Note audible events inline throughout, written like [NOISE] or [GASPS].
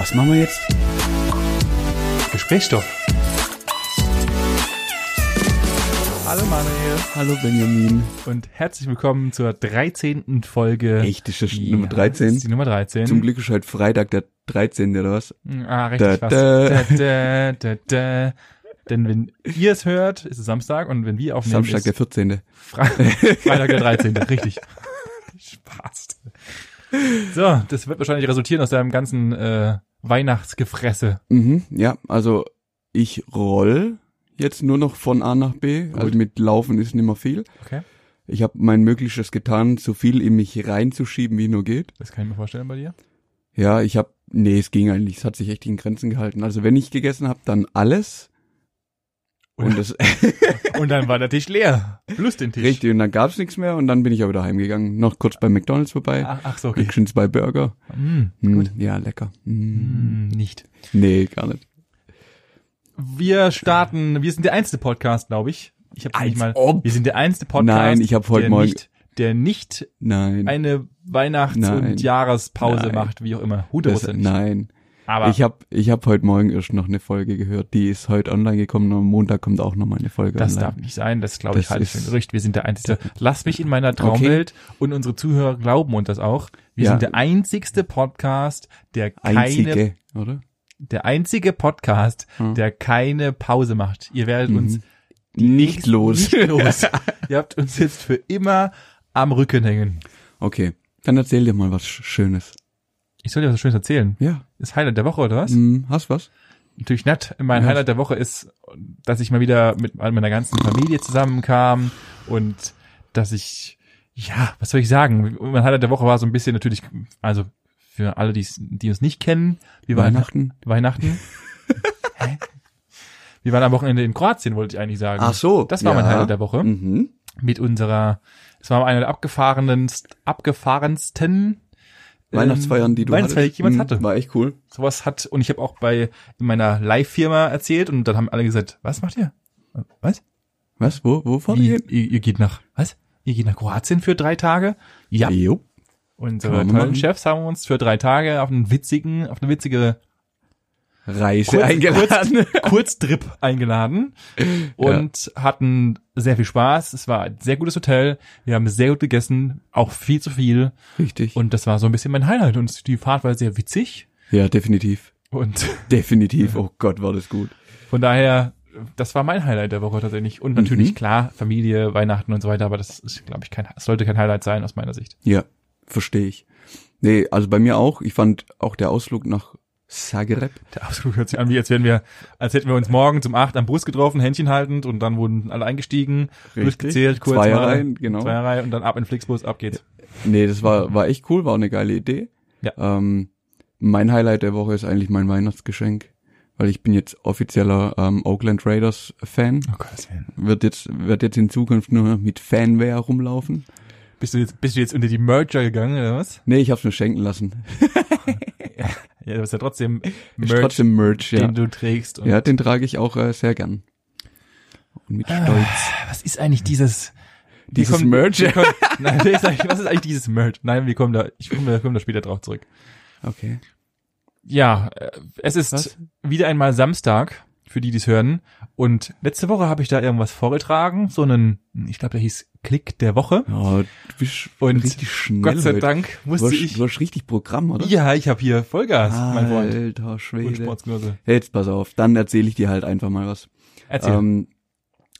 Was machen wir jetzt? Gesprächsstoff. Hallo Manuel Hallo Benjamin. und herzlich willkommen zur 13. Folge. Echt, ist das Ja, Nummer Das 13? ist die Nummer 13. Zum Glück ist heute Freitag der 13. oder was? Ah, richtig Da, da. Da, da, da, da. Denn wenn ihr es hört, ist es Samstag und wenn wir aufnehmen, Samstag der ist 14. Fre Freitag der 13. richtig. [LAUGHS] Spaß. So, das wird wahrscheinlich resultieren aus deinem ganzen äh, Weihnachtsgefresse. Mhm, ja, also ich roll jetzt nur noch von A nach B. Also mit Laufen ist nicht mehr viel. Okay. Ich habe mein Möglichstes getan, so viel in mich reinzuschieben, wie nur geht. Das kann ich mir vorstellen bei dir. Ja, ich habe, nee, es ging eigentlich, es hat sich echt in Grenzen gehalten. Also wenn ich gegessen habe, dann alles. Und das [LAUGHS] Und dann war der Tisch leer. Plus den Tisch. richtig, und dann gab's nichts mehr und dann bin ich aber wieder heimgegangen. Noch kurz bei McDonalds vorbei. Ach, ach so, okay. Okay. zwei Burger. Mm, gut. Ja, lecker. Hm. Mm, nicht. Nee, gar nicht. Wir starten, wir sind der einzige Podcast, glaube ich. Ich habe nicht mal. Ob. Wir sind der einzige Podcast. Nein, ich hab heute der Morgen- Nicht, der nicht Nein. eine Weihnachts- Nein. und Jahrespause Nein. macht, wie auch immer. das, 100%. nein. Aber Ich habe ich hab heute Morgen erst noch eine Folge gehört. Die ist heute online gekommen und am Montag kommt auch noch mal eine Folge das online. darf nicht sein. Das glaube ich halte ich für ein Gerücht. Wir sind der einzige. Lass mich in meiner Traumwelt und unsere Zuhörer glauben uns das auch. Wir Ja. sind der einzigste Podcast, der keine, Einzige, oder? der einzige Podcast, Hm. der keine Pause macht. Ihr werdet uns Nicht los. Nicht los. [LAUGHS] Ihr habt uns jetzt für immer am Rücken hängen. Okay, dann erzähl dir mal was Schönes. Ich soll dir was Schönes erzählen. Ja. Das Highlight der Woche, oder was? Hm, hast was? Natürlich nett. Mein Ja. Highlight der Woche ist, dass ich mal wieder mit meiner ganzen Familie zusammenkam und dass ich, ja, was soll ich sagen? Mein Highlight der Woche war so ein bisschen natürlich, also für alle, die's- die uns nicht kennen, wir waren Weihnachten? [LAUGHS] Weihnachten. Hä? Wir waren am Wochenende in Kroatien, wollte ich eigentlich sagen. Ach so. Das war mein Highlight der Woche. Mhm. mit unserer, es war eine der abgefahrenen, abgefahrensten Weihnachtsfeiern, die du Weihnachtsfeier, die ich hattest. jemals Hm, hatte. War echt cool. Sowas hat, und ich habe auch bei in meiner Live-Firma erzählt und dann haben alle gesagt, was macht ihr? Was? Was? Wo, wo fahrt ihr? ihr, ihr geht nach, was? Ihr geht nach Kroatien für drei Tage? Ja. Jo. Unsere man tollen machen. Chefs haben uns für drei Tage auf einen witzigen, auf eine witzige Reise Kurz- eingeladen. Kurztrip eingeladen [LAUGHS] und hatten sehr viel Spaß. Es war ein sehr gutes Hotel. Wir haben sehr gut gegessen, auch viel zu viel. Richtig. Und das war so ein bisschen mein Highlight. Und die Fahrt war sehr witzig. ja, definitiv. Und [LAUGHS] Definitiv. Oh Gott, war das gut. von daher, das war mein Highlight der Woche tatsächlich. Und natürlich, Mhm. klar, Familie, Weihnachten und so weiter. Aber das ist, glaube ich, kein, das sollte kein Highlight sein aus meiner Sicht. Ja, verstehe ich. Nee, also bei mir auch. Ich fand auch der Ausflug nach Zagreb. Der Ausflug hört sich an, wie als wären wir, als hätten wir uns morgen zum acht am Bus getroffen, Händchen haltend und dann wurden alle eingestiegen, durchgezählt, kurz Zweierreihen, mal, genau. Zweierreihe und dann ab in Flixbus, ab geht's. Nee, das war, war echt cool, war eine geile Idee. Ja. Ähm, mein Highlight der Woche ist eigentlich mein Weihnachtsgeschenk, weil ich bin jetzt offizieller ähm, Oakland Raiders Fan. Oh Gottes Willen. Wird jetzt, wird jetzt in Zukunft nur mit Fanwear rumlaufen. Bist du jetzt, bist du jetzt unter die Merger gegangen, oder was? Nee, ich hab's mir schenken lassen. [LAUGHS] Ja, du hast ja trotzdem Merch, trotzdem Merch, ja. den du trägst. Ja, den trage ich auch äh, sehr gern. Und mit Stolz. Was ist eigentlich dieses, Dieses kommen- Merch? kommen- Nein, ist was ist eigentlich dieses Merch? Nein, wir kommen da, ich komme da, komm da später drauf zurück. Okay. Ja, äh, es ist Was? wieder einmal Samstag, für die, die es hören. Und letzte Woche habe ich da irgendwas vorgetragen, so einen, ich glaube, der hieß Klick der Woche. Ja, du bist Und richtig schnell Gott sei heute. Dank Du musste hast, ich. du hast richtig Programm, oder? Ja, ich habe hier Vollgas, mein Freund. Alter Und Schwede. Jetzt pass auf, dann erzähle ich dir halt einfach mal was. Erzähl. Ähm,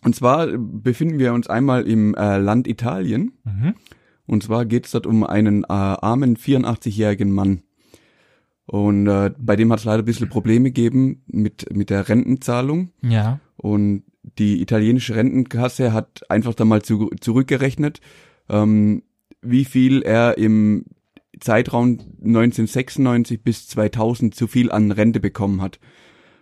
und zwar befinden wir uns einmal im äh, Land Italien. mhm. Und zwar geht es dort um einen äh, armen 84-jährigen Mann. Und äh, bei dem hat es leider ein bisschen Probleme gegeben mit, mit der Rentenzahlung. Ja. Und die italienische Rentenkasse hat einfach da mal zu, zurückgerechnet, ähm, wie viel er im Zeitraum 1996 bis 2000 zu viel an Rente bekommen hat.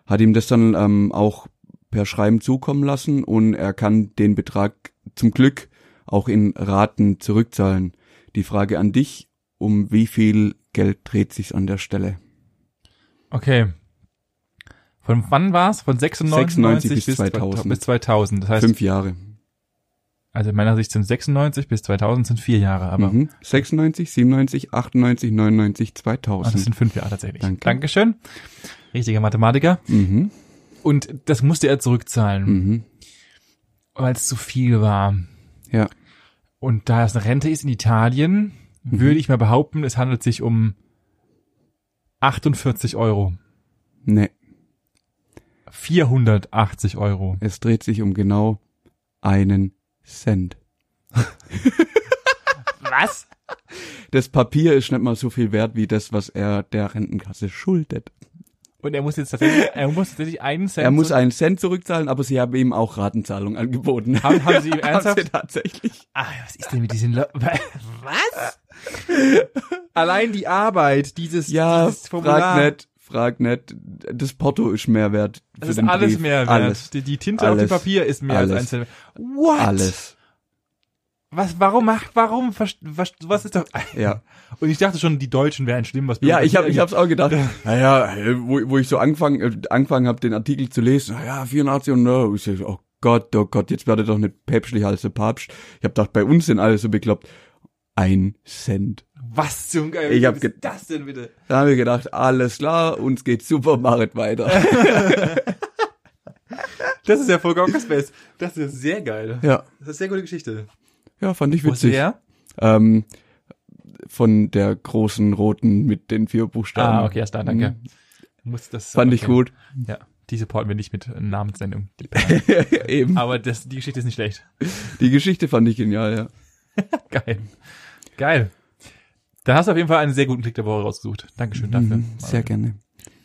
Hat ihm das dann ähm, auch per Schreiben zukommen lassen und er kann den Betrag zum Glück auch in Raten zurückzahlen. Die Frage an dich, um wie viel Geld dreht sich's an der Stelle? Okay. Von wann war's? Von 96, 96 bis bis 2000. Bis 2000. Das heißt, Fünf Jahre. Also in meiner Sicht sind 96 bis 2000 sind vier Jahre, aber Mhm. 96, 97, 98, 99, ah, das 2000. sind fünf Jahre tatsächlich. Danke. Dankeschön. Richtiger Mathematiker. Mhm. Und das musste er zurückzahlen, Mhm. weil es zu viel war. Ja. Und da es eine Rente ist in Italien, Mhm. würde ich mal behaupten, es handelt sich um 48 Euro. Nee, 480 Euro. es dreht sich um genau einen Cent. [LAUGHS] Was? Das Papier ist nicht mal so viel wert wie das, was er der Rentenkasse schuldet. Und er muss jetzt tatsächlich, er muss tatsächlich einen Cent. Er muss einen Cent zurückzahlen, aber sie haben ihm auch Ratenzahlung angeboten. haben, haben Sie ihm [LAUGHS] Haben ernsthaft? sie tatsächlich. Ah, was ist denn mit diesen Le [LAUGHS] Was? [LAUGHS] Allein die Arbeit, dieses, Ja, dieses Formular. frag nicht, frag nicht. Das Porto ist mehr wert. Das ist alles Brief. mehr wert. Alles. Die, die Tinte auf dem Alles. Papier ist mehr Alles. als ein Cent. What? Alles. Was, warum macht, warum, was, was ist doch, [LAUGHS] Ja. und ich dachte schon, die Deutschen wären schlimm, was Ja, ich habe ich hab's auch gedacht. [LAUGHS] Naja, wo, wo ich so angefangen äh, angefangen habe, den Artikel zu lesen, naja, 84 und ich so, oh Gott, oh Gott, jetzt werde doch nicht päpstlicher als der Papst. Ich habe gedacht, bei uns sind alle so bekloppt. Ein Cent. was zum Geil, Ich hab ist das denn bitte? Da haben wir gedacht, alles klar, uns geht super, machet weiter. [LAUGHS] Das ist ja voll Space. Das ist sehr geil. ja, Das ist eine sehr gute Geschichte. ja, fand ich witzig. der? Ähm, von der großen roten mit den vier Buchstaben. Ah, okay, erst da, danke. Mhm. Muss das, Fand ich gut. Ja, die supporten wir nicht mit Namenssendung. [LAUGHS] Eben. Aber das, die Geschichte ist nicht schlecht. Die Geschichte fand ich genial, ja. [LAUGHS] Geil. Geil. Da hast du auf jeden Fall einen sehr guten Klick der Woche rausgesucht. Dankeschön dafür. Mhm, Sehr gerne.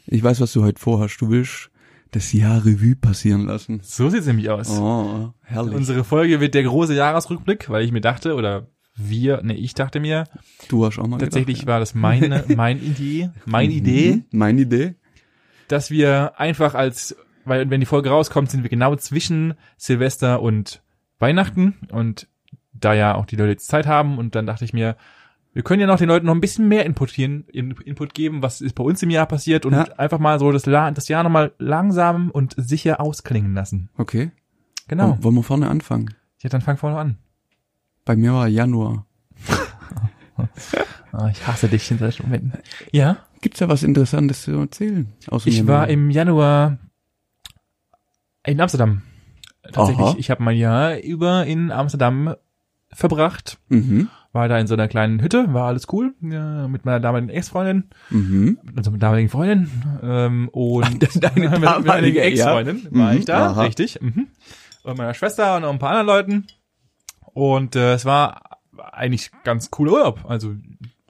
Ich weiß, was du heute vorhast. Du willst das Jahr Revue passieren lassen. So sieht's nämlich aus. Oh, herrlich. Unsere Folge wird der große Jahresrückblick, weil ich mir dachte, oder wir, ne, ich dachte mir, du hast auch mal tatsächlich gedacht, war das meine, [LAUGHS] mein Idee, mein ja. Idee, Mhm, Meine Idee. dass wir einfach als, weil wenn die Folge rauskommt, sind wir genau zwischen Silvester und Weihnachten und da ja auch die Leute jetzt Zeit haben und dann dachte ich mir, wir können ja noch den Leuten noch ein bisschen mehr inputieren, In- Input geben, was ist bei uns im Jahr passiert und Ja. einfach mal so das, La- das Jahr nochmal langsam und sicher ausklingen lassen. Okay. Genau. Wollen- wir vorne anfangen? Ja, dann fang vorne an. Bei mir war Januar. [LAUGHS] Ah, ich hasse dich in solchen Momenten. Ja, Gibt's da was Interessantes zu erzählen? Aus ich Januar? war im Januar in Amsterdam. Tatsächlich, Aha. ich habe mein Jahr über in Amsterdam verbracht. Mhm. War da in so einer kleinen Hütte, war alles cool, ja, mit meiner damaligen Ex-Freundin, Mhm. also mit damaligen Freundin ähm, und [LAUGHS] Deine [LAUGHS] mit meiner damalige, ja. Ex-Freundin war Mhm, ich da, aha. richtig. Mhm. Und meiner Schwester und noch ein paar anderen Leuten. Und äh, es war eigentlich ganz cooler Urlaub. Also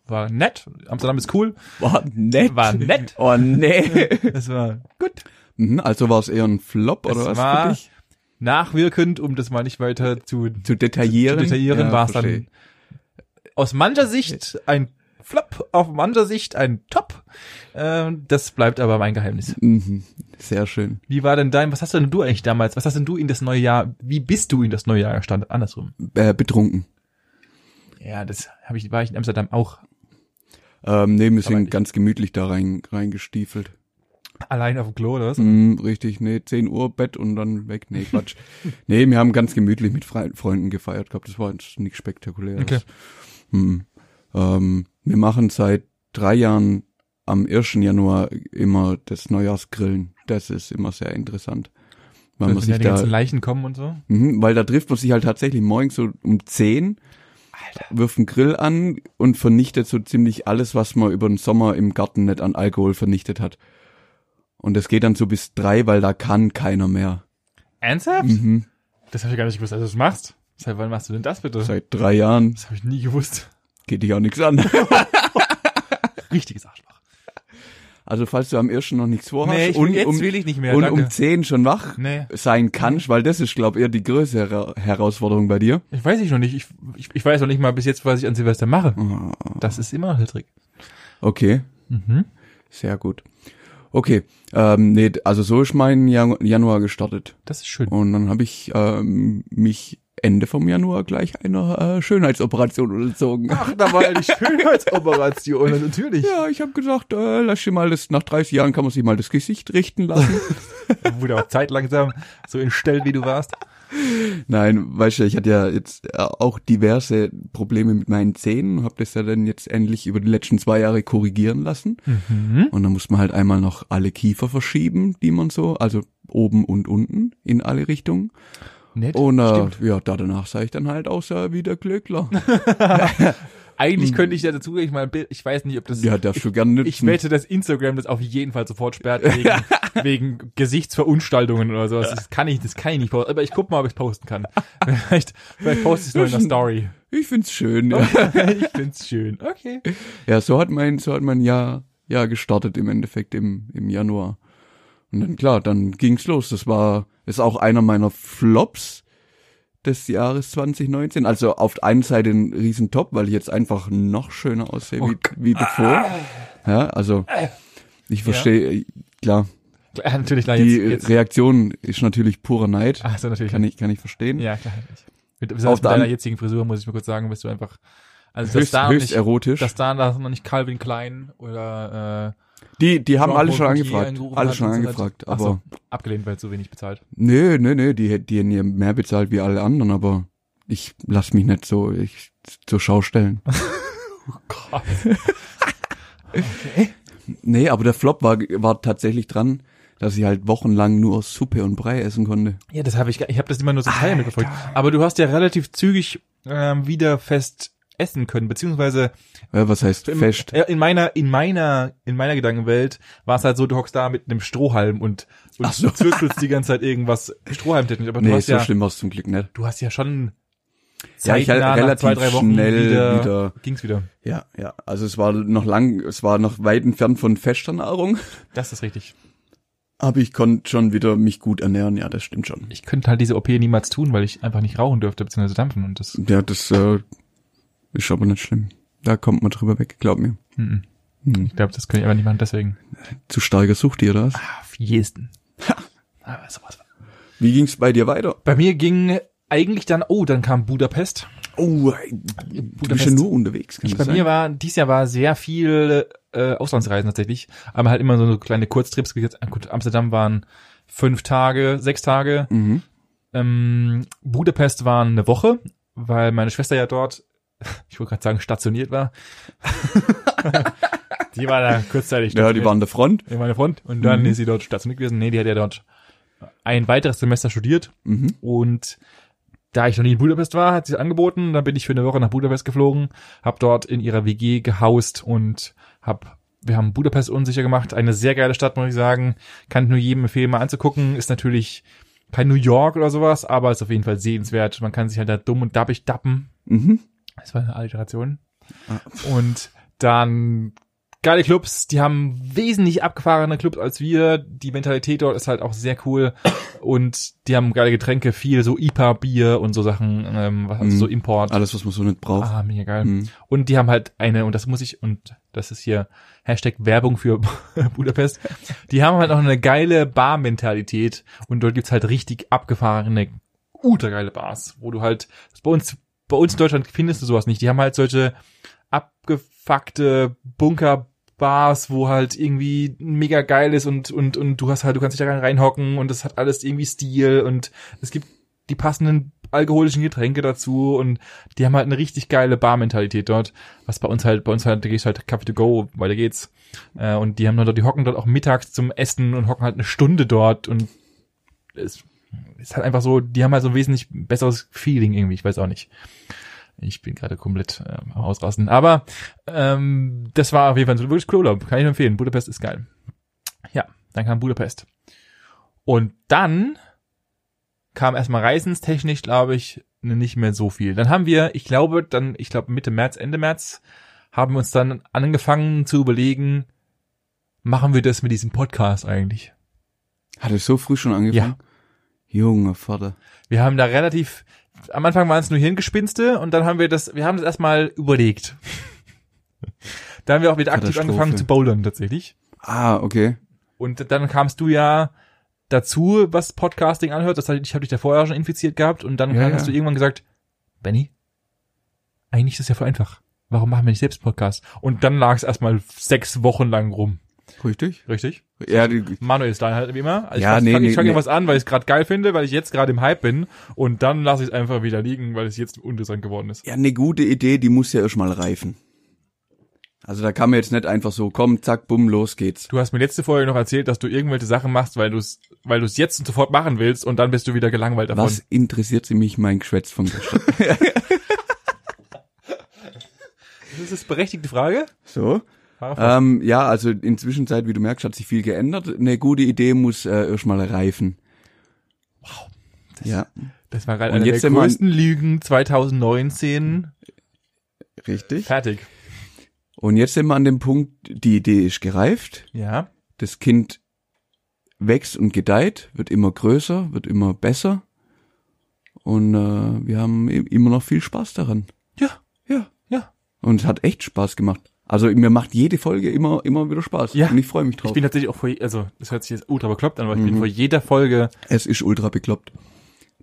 war nett. Amsterdam ist cool. War nett. War nett. Oh nee. [LAUGHS] Es war gut. mhm, also war es eher ein Flop Es oder was war für dich? Nachwirkend, um das mal nicht weiter zu, Zu detaillieren? zu detaillieren, Ja, war es dann aus mancher Sicht ein Flop, auf mancher Sicht ein Top. Ähm, das bleibt aber mein Geheimnis. Mhm. Sehr schön. Wie war denn dein, was hast denn du eigentlich damals, was hast denn du in das neue Jahr, wie bist du in das neue Jahr gestartet? Andersrum. Äh, betrunken. Ja, das habe ich, war ich in Amsterdam auch Ähm, nee, wir sind ganz gemütlich da rein, reingestiefelt. [LAUGHS] allein auf dem Klo oder was? Mm, richtig, nee, 10 Uhr Bett und dann weg. Nee, Quatsch. [LAUGHS] nee, wir haben ganz gemütlich mit Fre Freunden gefeiert gehabt. Das war jetzt nichts Spektakuläres. Okay. Mm. Ähm, wir machen seit drei Jahren am 1. Januar immer das Neujahrsgrillen. Das ist immer sehr interessant. Weil man ja sich die da, ganzen Leichen kommen und so. mhm, weil da trifft man sich halt tatsächlich morgens so um 10, wirft einen Grill an und vernichtet so ziemlich alles, was man über den Sommer im Garten nicht an Alkohol vernichtet hat. Und das geht dann so bis drei, weil da kann keiner mehr. Ernsthaft? Mhm. Das habe ich gar nicht gewusst, dass du das machst. Seit wann machst du denn das bitte? Seit drei Jahren Das habe ich nie gewusst. geht dich auch nichts an. [LAUGHS] Richtiges Arschloch. Also falls du am ersten noch nichts vorhast Nee, und, um, will ich nicht mehr, und um zehn schon wach nee, sein kannst, weil das ist, glaube ich, eher die größere Herausforderung bei dir. ich weiß ich noch nicht. Ich, ich, ich weiß noch nicht mal bis jetzt, was ich an Silvester mache. Ah, Das ist immer noch der Trick. Okay, Mhm. sehr gut. Okay, ähm, nee, also so ist mein Jan Januar gestartet. Das ist schön. Und dann habe ich ähm, mich Ende vom Januar gleich einer äh, Schönheitsoperation unterzogen. Ach, da war ja die Schönheitsoperation, [LAUGHS] natürlich. Ja, ich habe gesagt, äh, lass dir mal das, nach 30 Jahren kann man sich mal das Gesicht richten lassen. [LAUGHS] Wurde auch Zeit langsam so entstellt, wie du warst. Nein, weißt du, ich hatte ja jetzt auch diverse Probleme mit meinen Zähnen und habe das ja dann jetzt endlich über die letzten zwei Jahre korrigieren lassen. Mhm. Und dann muss man halt einmal noch alle Kiefer verschieben, die man so, also oben und unten in alle Richtungen. Nett. Und äh, Stimmt. ja, da danach sah ich dann halt auch so wie der Glückler. [LAUGHS] Eigentlich könnte ich ja dazu ich mal ein Bild, ich weiß nicht, ob das Ja, darfst du gerne nutzen. Ich wette, dass Instagram das auf jeden Fall sofort sperrt wegen, [LAUGHS] wegen Gesichtsverunstaltungen oder sowas. Das kann ich, das kann ich nicht posten. Aber ich guck mal, ob ich posten kann. [LAUGHS] Vielleicht, vielleicht poste ich es nur in der Story. Ich find's schön. Ja. ich find's schön. Okay. ja, so hat mein, so hat mein Jahr, Jahr gestartet im Endeffekt im, im Januar. Und dann klar, dann ging's los. Das war, ist auch einer meiner Flops des Jahres 2019. Also auf der einen Seite ein Riesentop, weil ich jetzt einfach noch schöner aussehe wie, wie bevor. Ja, also ich verstehe, klar, Ja, natürlich, klar, die jetzt, jetzt. Reaktion ist natürlich purer Neid. Ach so, natürlich. Kann ich, kann ich verstehen. Ja, klar. Mit, mit deiner jetzigen Frisur muss ich mal kurz sagen, bist du einfach, also das höchst, da noch höchst nicht, erotisch. das da noch nicht Calvin Klein oder, äh, die, die haben Jean alle schon angefragt. Alle schon angefragt. Aber so, abgelehnt, weil zu wenig bezahlt. nee, nee, nee, die, hätt- die hätten ja mehr bezahlt wie alle anderen, aber ich lass mich nicht so ich, zur Schau stellen. [LAUGHS] Gott. Nee, aber der Flop war, war tatsächlich dran, dass ich halt wochenlang nur Suppe und Brei essen konnte. Ja, das habe ich, ich habe das immer nur so Teile mitverfolgt. Aber du hast ja relativ zügig ähm, wieder fest essen können, beziehungsweise Ja, was heißt im- fest? In meiner, in meiner, in meiner Gedankenwelt war es halt so, du hockst da mit einem Strohhalm und, und Ach so. zwirbelst die ganze Zeit irgendwas Strohhalmtechnisch. Aber du Nee, hast so ja, schlimm es zum Glück nicht. du hast ja schon Ja, ich halt relativ zwei, drei Wochen schnell wieder, wieder- ging's wieder. Ja, ja. Also es war noch lang, es war noch weit entfernt von fester Nahrung. Das ist richtig. Aber ich konnte schon wieder mich gut ernähren, ja, das stimmt schon. Ich könnte halt diese OP niemals tun, weil ich einfach nicht rauchen dürfte, beziehungsweise dampfen und das, Ja, das äh, ist aber nicht schlimm. Da kommt man drüber weg, glaub mir. mhm. Hm. ich glaube, das könnte ich einfach nicht machen, deswegen. Zu starker Sucht dir das? Auf jeden. Aber sowas. Wie ging's bei dir weiter? Bei mir ging eigentlich dann, oh, dann kam Budapest. Oh, du bist ja Budapest. nur unterwegs, kann Ich, bei sein? mir war, dies Jahr war sehr viel äh, Auslandsreisen tatsächlich, aber halt immer so eine kleine Kurztrips. Gesagt, Gut, Amsterdam waren fünf Tage, sechs Tage. mhm. Ähm, Budapest waren eine Woche, weil meine Schwester ja dort, ich wollte gerade sagen, stationiert war. [LAUGHS] die war da kurzzeitig Ja, die waren an der Front. in meiner Front und dann Mhm. ist sie dort stationiert gewesen. Nee, die hat ja dort ein weiteres Semester studiert Mhm. und da ich noch nie in Budapest war, hat sie angeboten. Dann bin ich für eine Woche nach Budapest geflogen, habe dort in ihrer WG gehaust und hab wir haben Budapest unsicher gemacht. Eine sehr geile Stadt, muss ich sagen. Kann ich nur jedem empfehlen, mal anzugucken. Ist natürlich kein New York oder sowas, aber ist auf jeden Fall sehenswert. Man kann sich halt da dumm und dappig dappen. Mhm. Das war eine Alliteration. Ah. Und dann geile Clubs, die haben wesentlich abgefahrene Clubs als wir. Die Mentalität dort ist halt auch sehr cool. Und die haben geile Getränke, viel so IPA-Bier und so Sachen, ähm, was also Mhm. so Import. Alles, was man so nicht braucht. Ah, mega geil. Mhm. Und die haben halt eine, und das muss ich, und das ist hier Hashtag Werbung für [LAUGHS] Budapest, die haben halt auch eine geile Bar-Mentalität und dort gibt's halt richtig abgefahrene, ultra geile Bars, wo du halt, bei uns, bei uns in Deutschland findest du sowas nicht. Die haben halt solche abgefuckte Bunker-Bars, wo halt irgendwie mega geil ist und, und, und du hast halt, du kannst dich da reinhocken und es hat alles irgendwie Stil und es gibt die passenden alkoholischen Getränke dazu und die haben halt eine richtig geile Bar-Mentalität dort, was bei uns halt, bei uns halt, da gehst halt Kaffee to go, weiter geht's. Äh, und die haben dort, die hocken dort auch mittags zum Essen und hocken halt eine Stunde dort und es ist halt einfach so, die haben halt so ein wesentlich besseres Feeling irgendwie, ich weiß auch nicht. Ich bin gerade komplett äh, am Ausrasten. Aber ähm, das war auf jeden Fall so wirklich cool Urlaub. Kann ich nur empfehlen. Budapest ist geil. Ja, dann kam Budapest. Und dann kam erstmal reisenstechnisch, glaube ich, nicht mehr so viel. Dann haben wir, ich glaube, dann, ich glaube Mitte März, Ende März, haben wir uns dann angefangen zu überlegen, machen wir das mit diesem Podcast eigentlich? Hat es so früh schon angefangen? Junge Vater. Wir haben da relativ, am Anfang waren es nur Hirngespinste und dann haben wir das, wir haben das erstmal überlegt. da haben wir auch wieder aktiv angefangen zu bouldern tatsächlich. Ah, okay. Und dann kamst du ja dazu, was Podcasting anhört. Das heißt, ich habe dich da vorher schon infiziert gehabt und dann Ja, hast ja. du irgendwann gesagt, Benny, eigentlich ist das ja voll einfach. Warum machen wir nicht selbst Podcast? Und dann lag es erstmal sechs Wochen lang rum. Richtig? Richtig? Ja, die, Manuel Style halt wie immer. Also Ja, ich nee, fang, nee, ich fange nee. was an, weil ich es gerade geil finde, weil ich jetzt gerade im Hype bin und dann lasse ich es einfach wieder liegen, weil es jetzt uninteressant geworden ist. ja, eine gute Idee, die muss ja erstmal reifen. Also da kann man jetzt nicht einfach so, komm, zack, bumm, los geht's. Du hast mir letzte Folge noch erzählt, dass du irgendwelche Sachen machst, weil du es weil du es jetzt und sofort machen willst und dann bist du wieder gelangweilt davon. Was interessiert sie mich mein Geschwätz von gestern? [LAUGHS] Das ist eine berechtigte Frage. so. Ähm, ja, also inzwischen Zeit, wie du merkst, hat sich viel geändert. Eine gute Idee muss äh, erstmal reifen. Wow. Ja, das war gerade eine jetzt der größten Lügen 2019. richtig. Fertig. Und jetzt sind wir an dem Punkt, die Idee ist gereift. Ja. Das Kind wächst und gedeiht, wird immer größer, wird immer besser. Und äh, wir haben i- immer noch viel Spaß daran. Ja. Ja. Ja. Und es hat echt Spaß gemacht. Also mir macht jede Folge immer immer wieder Spaß. Ja. Und ich freue mich drauf. Ich bin tatsächlich auch vor, also das hört sich jetzt ultra bekloppt an, aber ich Mhm. bin vor jeder Folge es ist ultra bekloppt.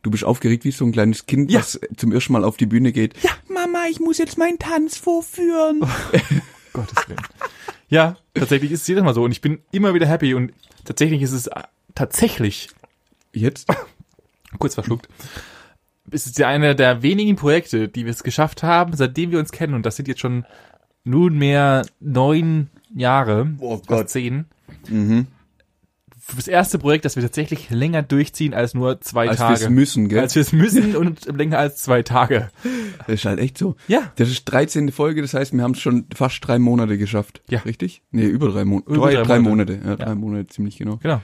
Du bist aufgeregt wie so ein kleines Kind, Ja. das zum ersten Mal auf die Bühne geht. Ja, Mama, ich muss jetzt meinen Tanz vorführen. [LAUGHS] [LAUGHS] Gottes Willen. Ja, tatsächlich ist es jedes Mal so und ich bin immer wieder happy und tatsächlich ist es äh, tatsächlich Jetzt? [COUGHS] kurz verschluckt. Es ist ja eine der wenigen Projekte, die wir es geschafft haben, seitdem wir uns kennen und das sind jetzt schon nunmehr neun Jahre, Oh Gott. zehn. Mhm. Das erste Projekt, das wir tatsächlich länger durchziehen als nur zwei Als Tage. wir's müssen, gell? Als wir es müssen [LAUGHS] und länger als zwei Tage. Das ist halt echt so. Ja. Das ist 13. Folge, das heißt, wir haben es schon fast drei Monate geschafft. Ja. Richtig? Nee, über drei Monate. Über drei, drei drei Monate. Monate. Ja, drei Monate, ziemlich genau. Genau.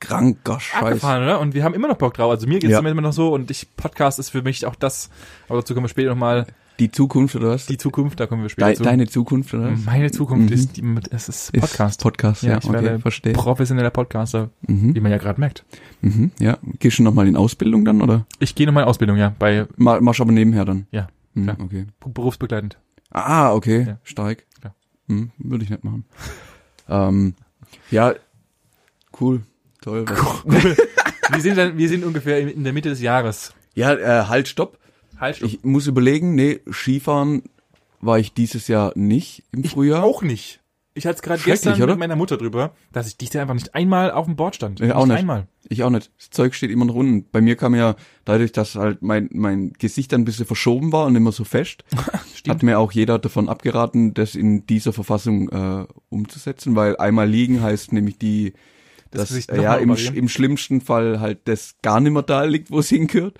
Kranker Scheiß. Abgefahren, oder? Und wir haben immer noch Bock drauf. Also mir geht's Ja. damit immer noch so und ich, Podcast ist für mich auch das, aber dazu kommen wir später nochmal, Die Zukunft oder was? die Zukunft, da kommen wir später Dei- zu. Deine Zukunft oder was? Meine Zukunft Mhm. ist, die, es ist Ist Podcast. Podcast, ja, ich okay, werde verstehe. professioneller Podcaster, Mhm. wie man ja gerade merkt. Mhm, ja. Gehst du nochmal in Ausbildung dann, oder? Ich gehe nochmal in Ausbildung, ja, bei Ma- Machst aber nebenher dann? Ja, Mhm, klar. okay. berufsbegleitend. Ah, okay. Ja. Stark. Klar. Hm, würde ich nicht machen. [LAUGHS] ähm, ja, cool. Toll. Was- [LAUGHS] wir sind dann, wir sind ungefähr in, in der Mitte des Jahres. Ja, äh, halt, stopp. Stopp. Ich muss überlegen, nee, Skifahren war ich dieses Jahr nicht im Frühjahr. auch nicht. Ich hatte es gerade gestern oder? mit meiner Mutter drüber, dass ich dieses Jahr einfach nicht einmal auf dem Board stand. Ja, auch nicht. einmal. Ich auch nicht. Das Zeug steht immer noch unten. Bei mir kam ja, dadurch, dass halt mein, mein Gesicht dann ein bisschen verschoben war und immer so fest, [LAUGHS] hat mir auch jeder davon abgeraten, das in dieser Verfassung äh, umzusetzen, weil einmal liegen heißt nämlich die, Das dass äh, ja im, im schlimmsten Fall halt das gar nicht mehr da liegt, wo es [LAUGHS] hingehört.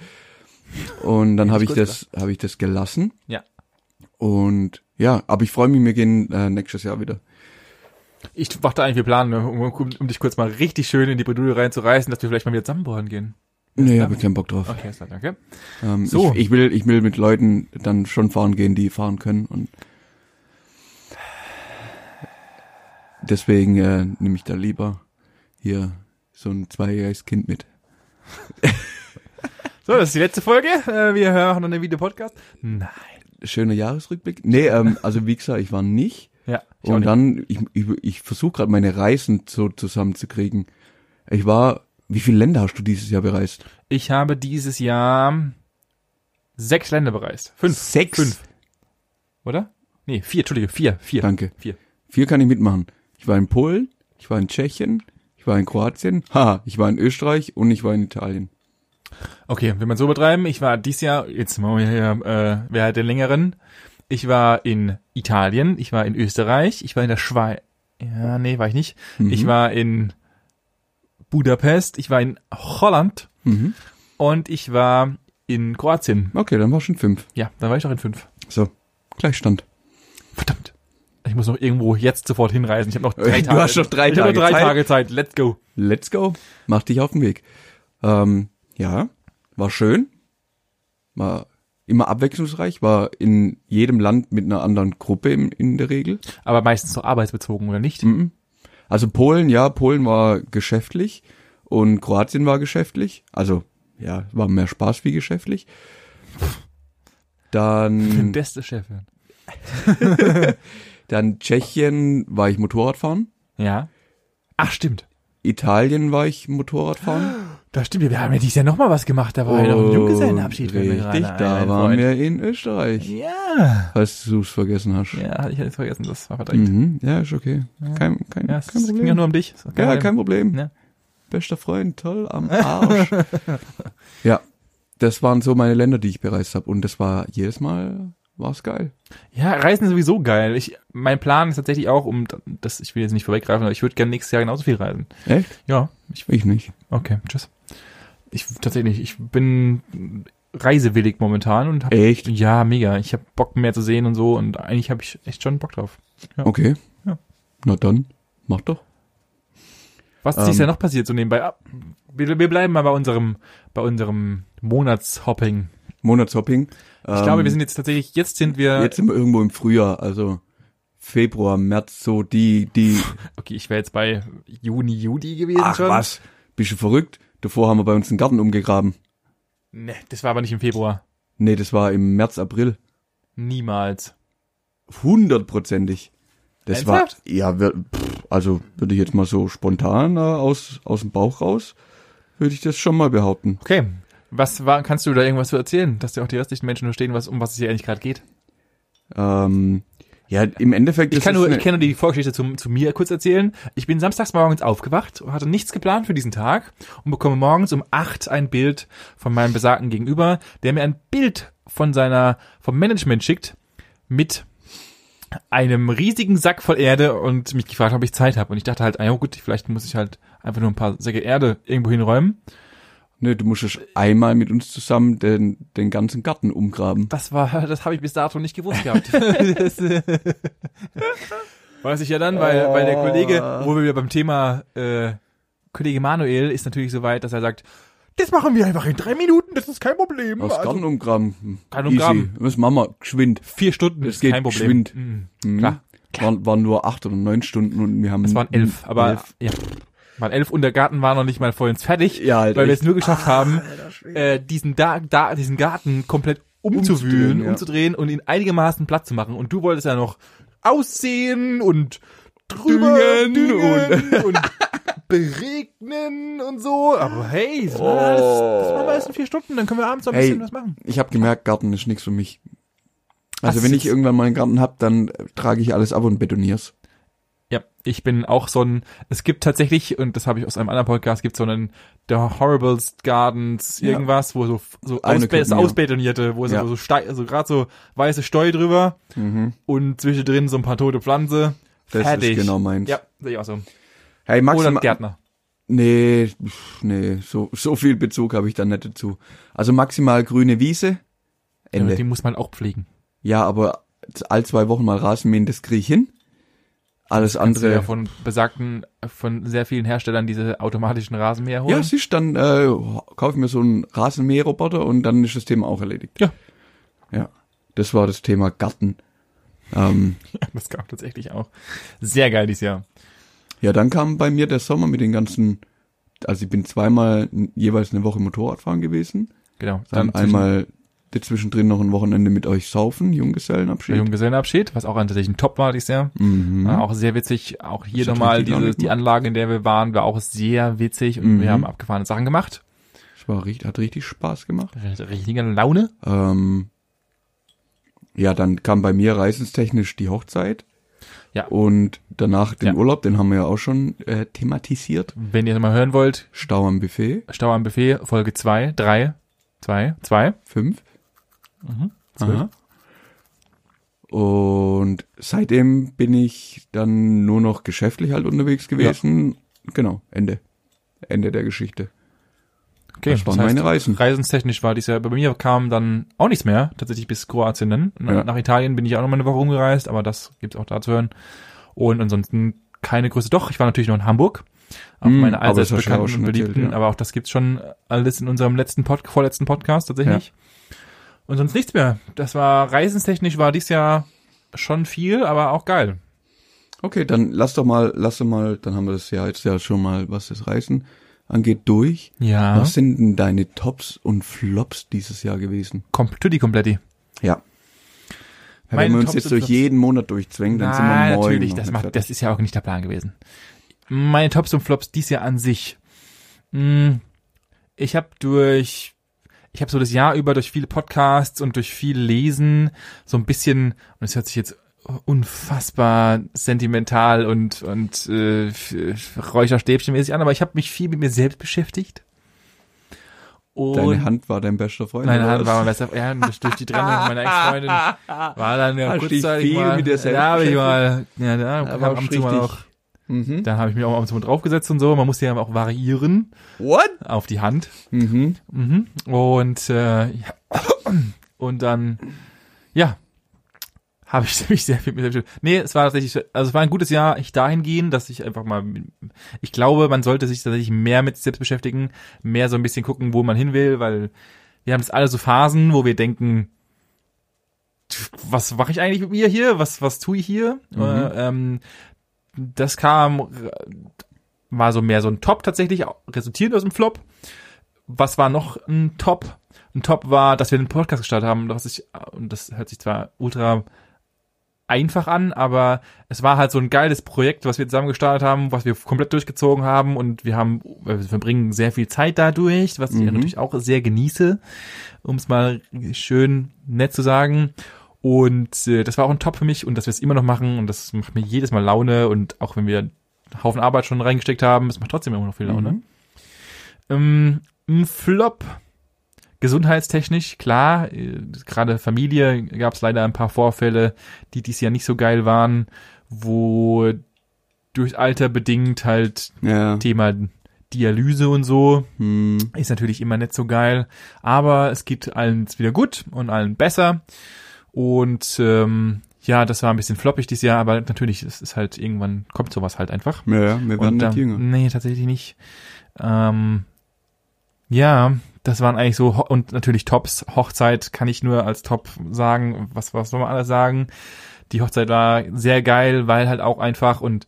Und dann habe ich das, habe ich das gelassen. Ja. Und ja, aber ich freue mich, wir gehen äh, nächstes Jahr wieder. Ich dachte eigentlich, wir planen, um, um, um dich kurz mal richtig schön in die Bredouille reinzureißen, dass wir vielleicht mal wieder zusammenbohren gehen. Nee, habe ich keinen Bock drauf. Okay, ist klar, danke. Ähm, So. ich, ich will, ich will mit Leuten dann schon fahren gehen, die fahren können und deswegen äh, nehme ich da lieber hier so ein zweijähriges Kind mit. [LAUGHS] So, das ist die letzte Folge. Äh, wir hören noch einen Video-Podcast. Nein. Schöner Jahresrückblick. Nee, ähm, also wie gesagt, ich war nicht. Ja. Und dann, ich, ich, ich versuche gerade meine Reisen so zusammenzukriegen. Ich war, wie viele Länder hast du dieses Jahr bereist? Ich habe dieses Jahr sechs Länder bereist. Fünf. Sechs? Fünf. Oder? Nee, vier, Entschuldige, vier, vier. Danke. Vier. Vier kann ich mitmachen. Ich war in Polen, ich war in Tschechien, ich war in Kroatien, [LAUGHS] haha, ich war in Österreich und ich war in Italien. Okay, wenn man so betreiben, ich war dieses Jahr, jetzt machen wir hier, äh, wer hat den längeren? Ich war in Italien, ich war in Österreich, ich war in der Schweiz. Ja, nee, war ich nicht. Mhm. Ich war in Budapest, ich war in Holland Mhm. und ich war in Kroatien. Okay, dann war schon fünf. Ja, dann war ich doch in fünf. So, Gleichstand. Verdammt. Ich muss noch irgendwo jetzt sofort hinreisen. Ich habe noch drei [LAUGHS] Du Tage. hast noch drei ich hab Tage noch drei Zeit. Tage Zeit. Let's go. Let's go. Mach dich auf den Weg. Ähm, ja, war schön. War immer abwechslungsreich, war in jedem Land mit einer anderen Gruppe in, in der Regel. Aber meistens so arbeitsbezogen, oder nicht? Mhm. Also Polen, ja, Polen war geschäftlich und Kroatien war geschäftlich. Also, ja, war mehr Spaß wie geschäftlich. Dann, [LAUGHS] Beste Chefin. [LAUGHS] dann Tschechien war ich Motorradfahren. Ja. Ach, stimmt. Italien war ich Motorradfahren. [GASPS] Da stimmt, wir haben ja dieses Jahr noch mal was gemacht, da war ja noch ein Junggesellenabschied. Oh, Richtig, da waren wir in Österreich. Ja. Falls du es vergessen hast. Ja, hatte ich jetzt vergessen, das war verdrängt. Mhm. Ja, ist okay. Kein, kein, Ja, es kein ging ja Problem. nur um dich. Auch Ja, Problem. kein Problem. Ja. Bester Freund, toll am Arsch. [LAUGHS] ja, das waren so meine Länder, die ich bereist habe. Und das war jedes Mal, war's geil. Ja, Reisen ist sowieso geil. Ich, mein Plan ist tatsächlich auch, um das, ich will jetzt nicht vorweggreifen, aber ich würde gerne nächstes Jahr genauso viel reisen. Echt? Ja, ich, Ich nicht. okay, tschüss. Ich tatsächlich, ich bin reisewillig momentan und hab, Echt? ja, mega. Ich habe Bock mehr zu sehen und so und eigentlich habe ich echt schon Bock drauf. Ja. Okay. Ja. Na dann, mach doch. Was ist Ähm. dieses Jahr noch passiert so nebenbei? Ah, Wir, wir bleiben mal bei unserem, bei unserem Monatshopping. Monatshopping. Ich glaube, wir sind jetzt tatsächlich, jetzt sind wir, Jetzt sind wir irgendwo im Frühjahr, also Februar, März, so die, die. [LAUGHS] okay, ich wäre jetzt bei Juni, Juli gewesen Ach schon. was, bist du verrückt? Davor haben wir bei uns den Garten umgegraben. Ne, das war aber nicht im Februar. Nee, das war im März, April. Niemals. Hundertprozentig. Das Ernsthaft? war, ja, wir, pff, also würde ich jetzt mal so spontan äh, aus, aus dem Bauch raus, würde ich das schon mal behaupten. Okay. Was war, kannst du da irgendwas zu erzählen, dass dir auch die restlichen Menschen verstehen, was, um was es hier eigentlich gerade geht? Ähm, ja, im Endeffekt Ich kann nur, ich kann nur die Vorgeschichte zu, zu mir kurz erzählen. Ich bin samstags morgens aufgewacht, hatte nichts geplant für diesen Tag und bekomme morgens um acht ein Bild von meinem besagten Gegenüber, der mir ein Bild von seiner, vom Management schickt mit einem riesigen Sack voll Erde und mich gefragt, ob ich Zeit habe. Und ich dachte halt, ah ja gut, vielleicht muss ich halt einfach nur ein paar Säcke Erde irgendwo hinräumen. Ne, du musst einmal mit uns zusammen den, den ganzen Garten umgraben. Das war, das habe ich bis dato nicht gewusst gehabt. das, [LAUGHS] äh, weiß ich ja dann, weil, weil der Kollege, wo wir wieder beim Thema äh, Kollege Manuel ist natürlich so weit, dass er sagt, das machen wir einfach in drei Minuten, das ist kein Problem. Aus Also, Garten umgraben. Garten umgraben. Easy. Was machen wir? Geschwind. vier Stunden Das ist geht kein Problem. geschwind. Mhm. Mhm. Klar. Waren, waren nur acht oder neun Stunden und wir haben. Es waren elf, aber elf. ja. Waren elf und der Garten war noch nicht mal vollends fertig, Ja, halt weil wir es nur geschafft haben, äh, diesen, da, da, diesen Garten komplett umzuwühlen, Umzudrehen, ja. umzudrehen und ihn einigermaßen platt zu machen. Und du wolltest ja noch aussehen und drüber Düngen düngen [LAUGHS] und, beregnen und so. Aber hey, das, war alles, das machen wir erst in vier Stunden, dann können wir abends noch ein Ey, bisschen was machen. Ich habe gemerkt, Garten ist nichts für mich. Also Hast wenn ich irgendwann mal einen Garten hab, dann trage ich alles ab und betonier's. Ja, ich bin auch so ein, es gibt tatsächlich, und das habe ich aus einem anderen Podcast, gibt so einen The Horribles Gardens, Ja. irgendwas, wo so, so, ja. ausbetonierte, wo so, Ja. so, steil, so gerade so weiße Steu drüber Mhm. und zwischendrin so ein paar tote Pflanze. Das Fertig. ist genau meins. Ja, sehe ich auch so. Hey, Oder maximal, ein Gärtner. Nee, nee, so, so viel Bezug habe ich da nicht dazu. Also maximal grüne Wiese, Ende. Ja, die muss man auch pflegen. Ja, aber all zwei Wochen mal Rasen mähen, das kriege ich hin. Alles andere. ja von besagten, von sehr vielen Herstellern diese automatischen Rasenmäher holen. Ja, siehst, dann äh, kaufe ich mir so einen Rasenmäherroboter und dann ist das Thema auch erledigt. Ja. Ja, das war das Thema Garten. Ähm, [LAUGHS] Das gab tatsächlich auch. Sehr geil dieses Jahr. ja, dann kam bei mir der Sommer mit den ganzen, also ich bin zweimal jeweils eine Woche Motorradfahren gewesen. Genau. Dann zwischen- einmal dazwischendrin noch ein Wochenende mit euch saufen, Junggesellenabschied. Junggesellenabschied, was auch ein tatsächlich ein Top war dieses Jahr. mhm. Ja, auch sehr witzig. Auch hier nochmal diese, die. Anlage, in der wir waren, war auch sehr witzig und Mhm. wir haben abgefahrene Sachen gemacht. Das war richtig, hat richtig Spaß gemacht. Richtige Laune. Ähm, ja, dann kam bei mir reisenstechnisch die Hochzeit. Ja. Und danach den Ja. Urlaub, den haben wir ja auch schon äh, thematisiert. Wenn ihr mal hören wollt, Stau am Buffet, Stau am Buffet, Folge 2, 3, 2, 2. fünf. Mhm. Und seitdem bin ich dann nur noch geschäftlich halt unterwegs gewesen. Genau, Ende. Ende der Geschichte. Okay, Das waren meine Reisen. Reisenstechnisch war dies Jahr, bei mir kam dann auch nichts mehr, tatsächlich bis Kroatien dann. Ja. Nach Italien bin ich auch noch mal eine Woche rumgereist, aber das gibt's auch da zu hören. Und ansonsten keine Größe. Doch, ich war natürlich noch in Hamburg. Auf Mm, meine allseits das ja bekannten schon und beliebten, erzählt, ja. aber auch das gibt's schon alles in unserem letzten Pod vorletzten Podcast tatsächlich. Und sonst nichts mehr. Das war reisenstechnisch war dies Jahr schon viel, aber auch geil. Okay, dann lass doch mal, lass doch mal, dann haben wir das ja jetzt ja schon mal, was das Reisen angeht, durch. Ja. Was sind denn deine Tops und Flops dieses Jahr gewesen? Kom Tutti Kompletti. Ja. Ja, wenn wir uns Tops jetzt durch Flops. jeden Monat durchzwängen, dann sind wir morgen natürlich, das macht, das ist ja auch nicht der Plan gewesen. Meine Tops und Flops dies Jahr an sich. Hm, ich habe durch ich habe so das Jahr über durch viele Podcasts und durch viel Lesen so ein bisschen und es hört sich jetzt unfassbar sentimental und und äh, Räucherstäbchenmäßig an, aber ich habe mich viel mit mir selbst beschäftigt. Und Deine Hand war dein bester Freund. Meine Hand war mein bester Freund. Ja, durch, die Trennung meiner Ex-Freundin [LAUGHS] war dann ja kurzzeitig mal, mit dir selbst da habe ich mal, ja, da Da kam ab und zu mal auch, Mhm. da habe ich mich auch ab und zu mal draufgesetzt und so. Man muss ja auch variieren What? auf die Hand. Mhm. Mhm. Und äh, ja. und dann ja habe ich [LAUGHS] mich sehr viel mit beschäftigt. Nee, es war tatsächlich also es war ein gutes Jahr ich dahingehend, dass ich einfach mal ich glaube, man sollte sich tatsächlich mehr mit sich selbst beschäftigen, mehr so ein bisschen gucken, wo man hin will, weil wir haben jetzt alle so Phasen, wo wir denken was mache ich eigentlich mit mir hier? Was was tue ich hier? Äh, ähm, das kam war so mehr so ein Top tatsächlich resultierend aus dem Flop was war noch ein Top? Ein Top war, dass wir den Podcast gestartet haben, ich, und das hört sich zwar ultra einfach an, aber es war halt so ein geiles Projekt, was wir zusammen gestartet haben, was wir komplett durchgezogen haben und wir haben, wir verbringen sehr viel Zeit dadurch, was ich Mhm. natürlich auch sehr genieße, um es mal schön nett zu sagen. Und äh, das war auch ein Top für mich und dass wir es immer noch machen und das macht mir jedes Mal Laune und auch wenn wir einen Haufen Arbeit schon reingesteckt haben, es macht trotzdem immer noch viel Laune. Mhm. Ähm, ein Flop. Gesundheitstechnisch, klar, äh, gerade Familie gab es leider ein paar Vorfälle, die dies Jahr nicht so geil waren, wo durch Alter bedingt halt Ja. Thema Dialyse und so Hm. ist natürlich immer nicht so geil, aber es geht allen wieder gut und allen besser und ähm, ja, das war ein bisschen floppig dieses Jahr, aber natürlich, es ist halt irgendwann kommt sowas halt einfach. Ja, ja, wir werden Und, nicht jünger. Nee, tatsächlich nicht. Ähm, ja, das waren eigentlich so, und natürlich Tops. Hochzeit kann ich nur als Top sagen. Was, was soll man alles sagen? Die Hochzeit war sehr geil, weil halt auch einfach und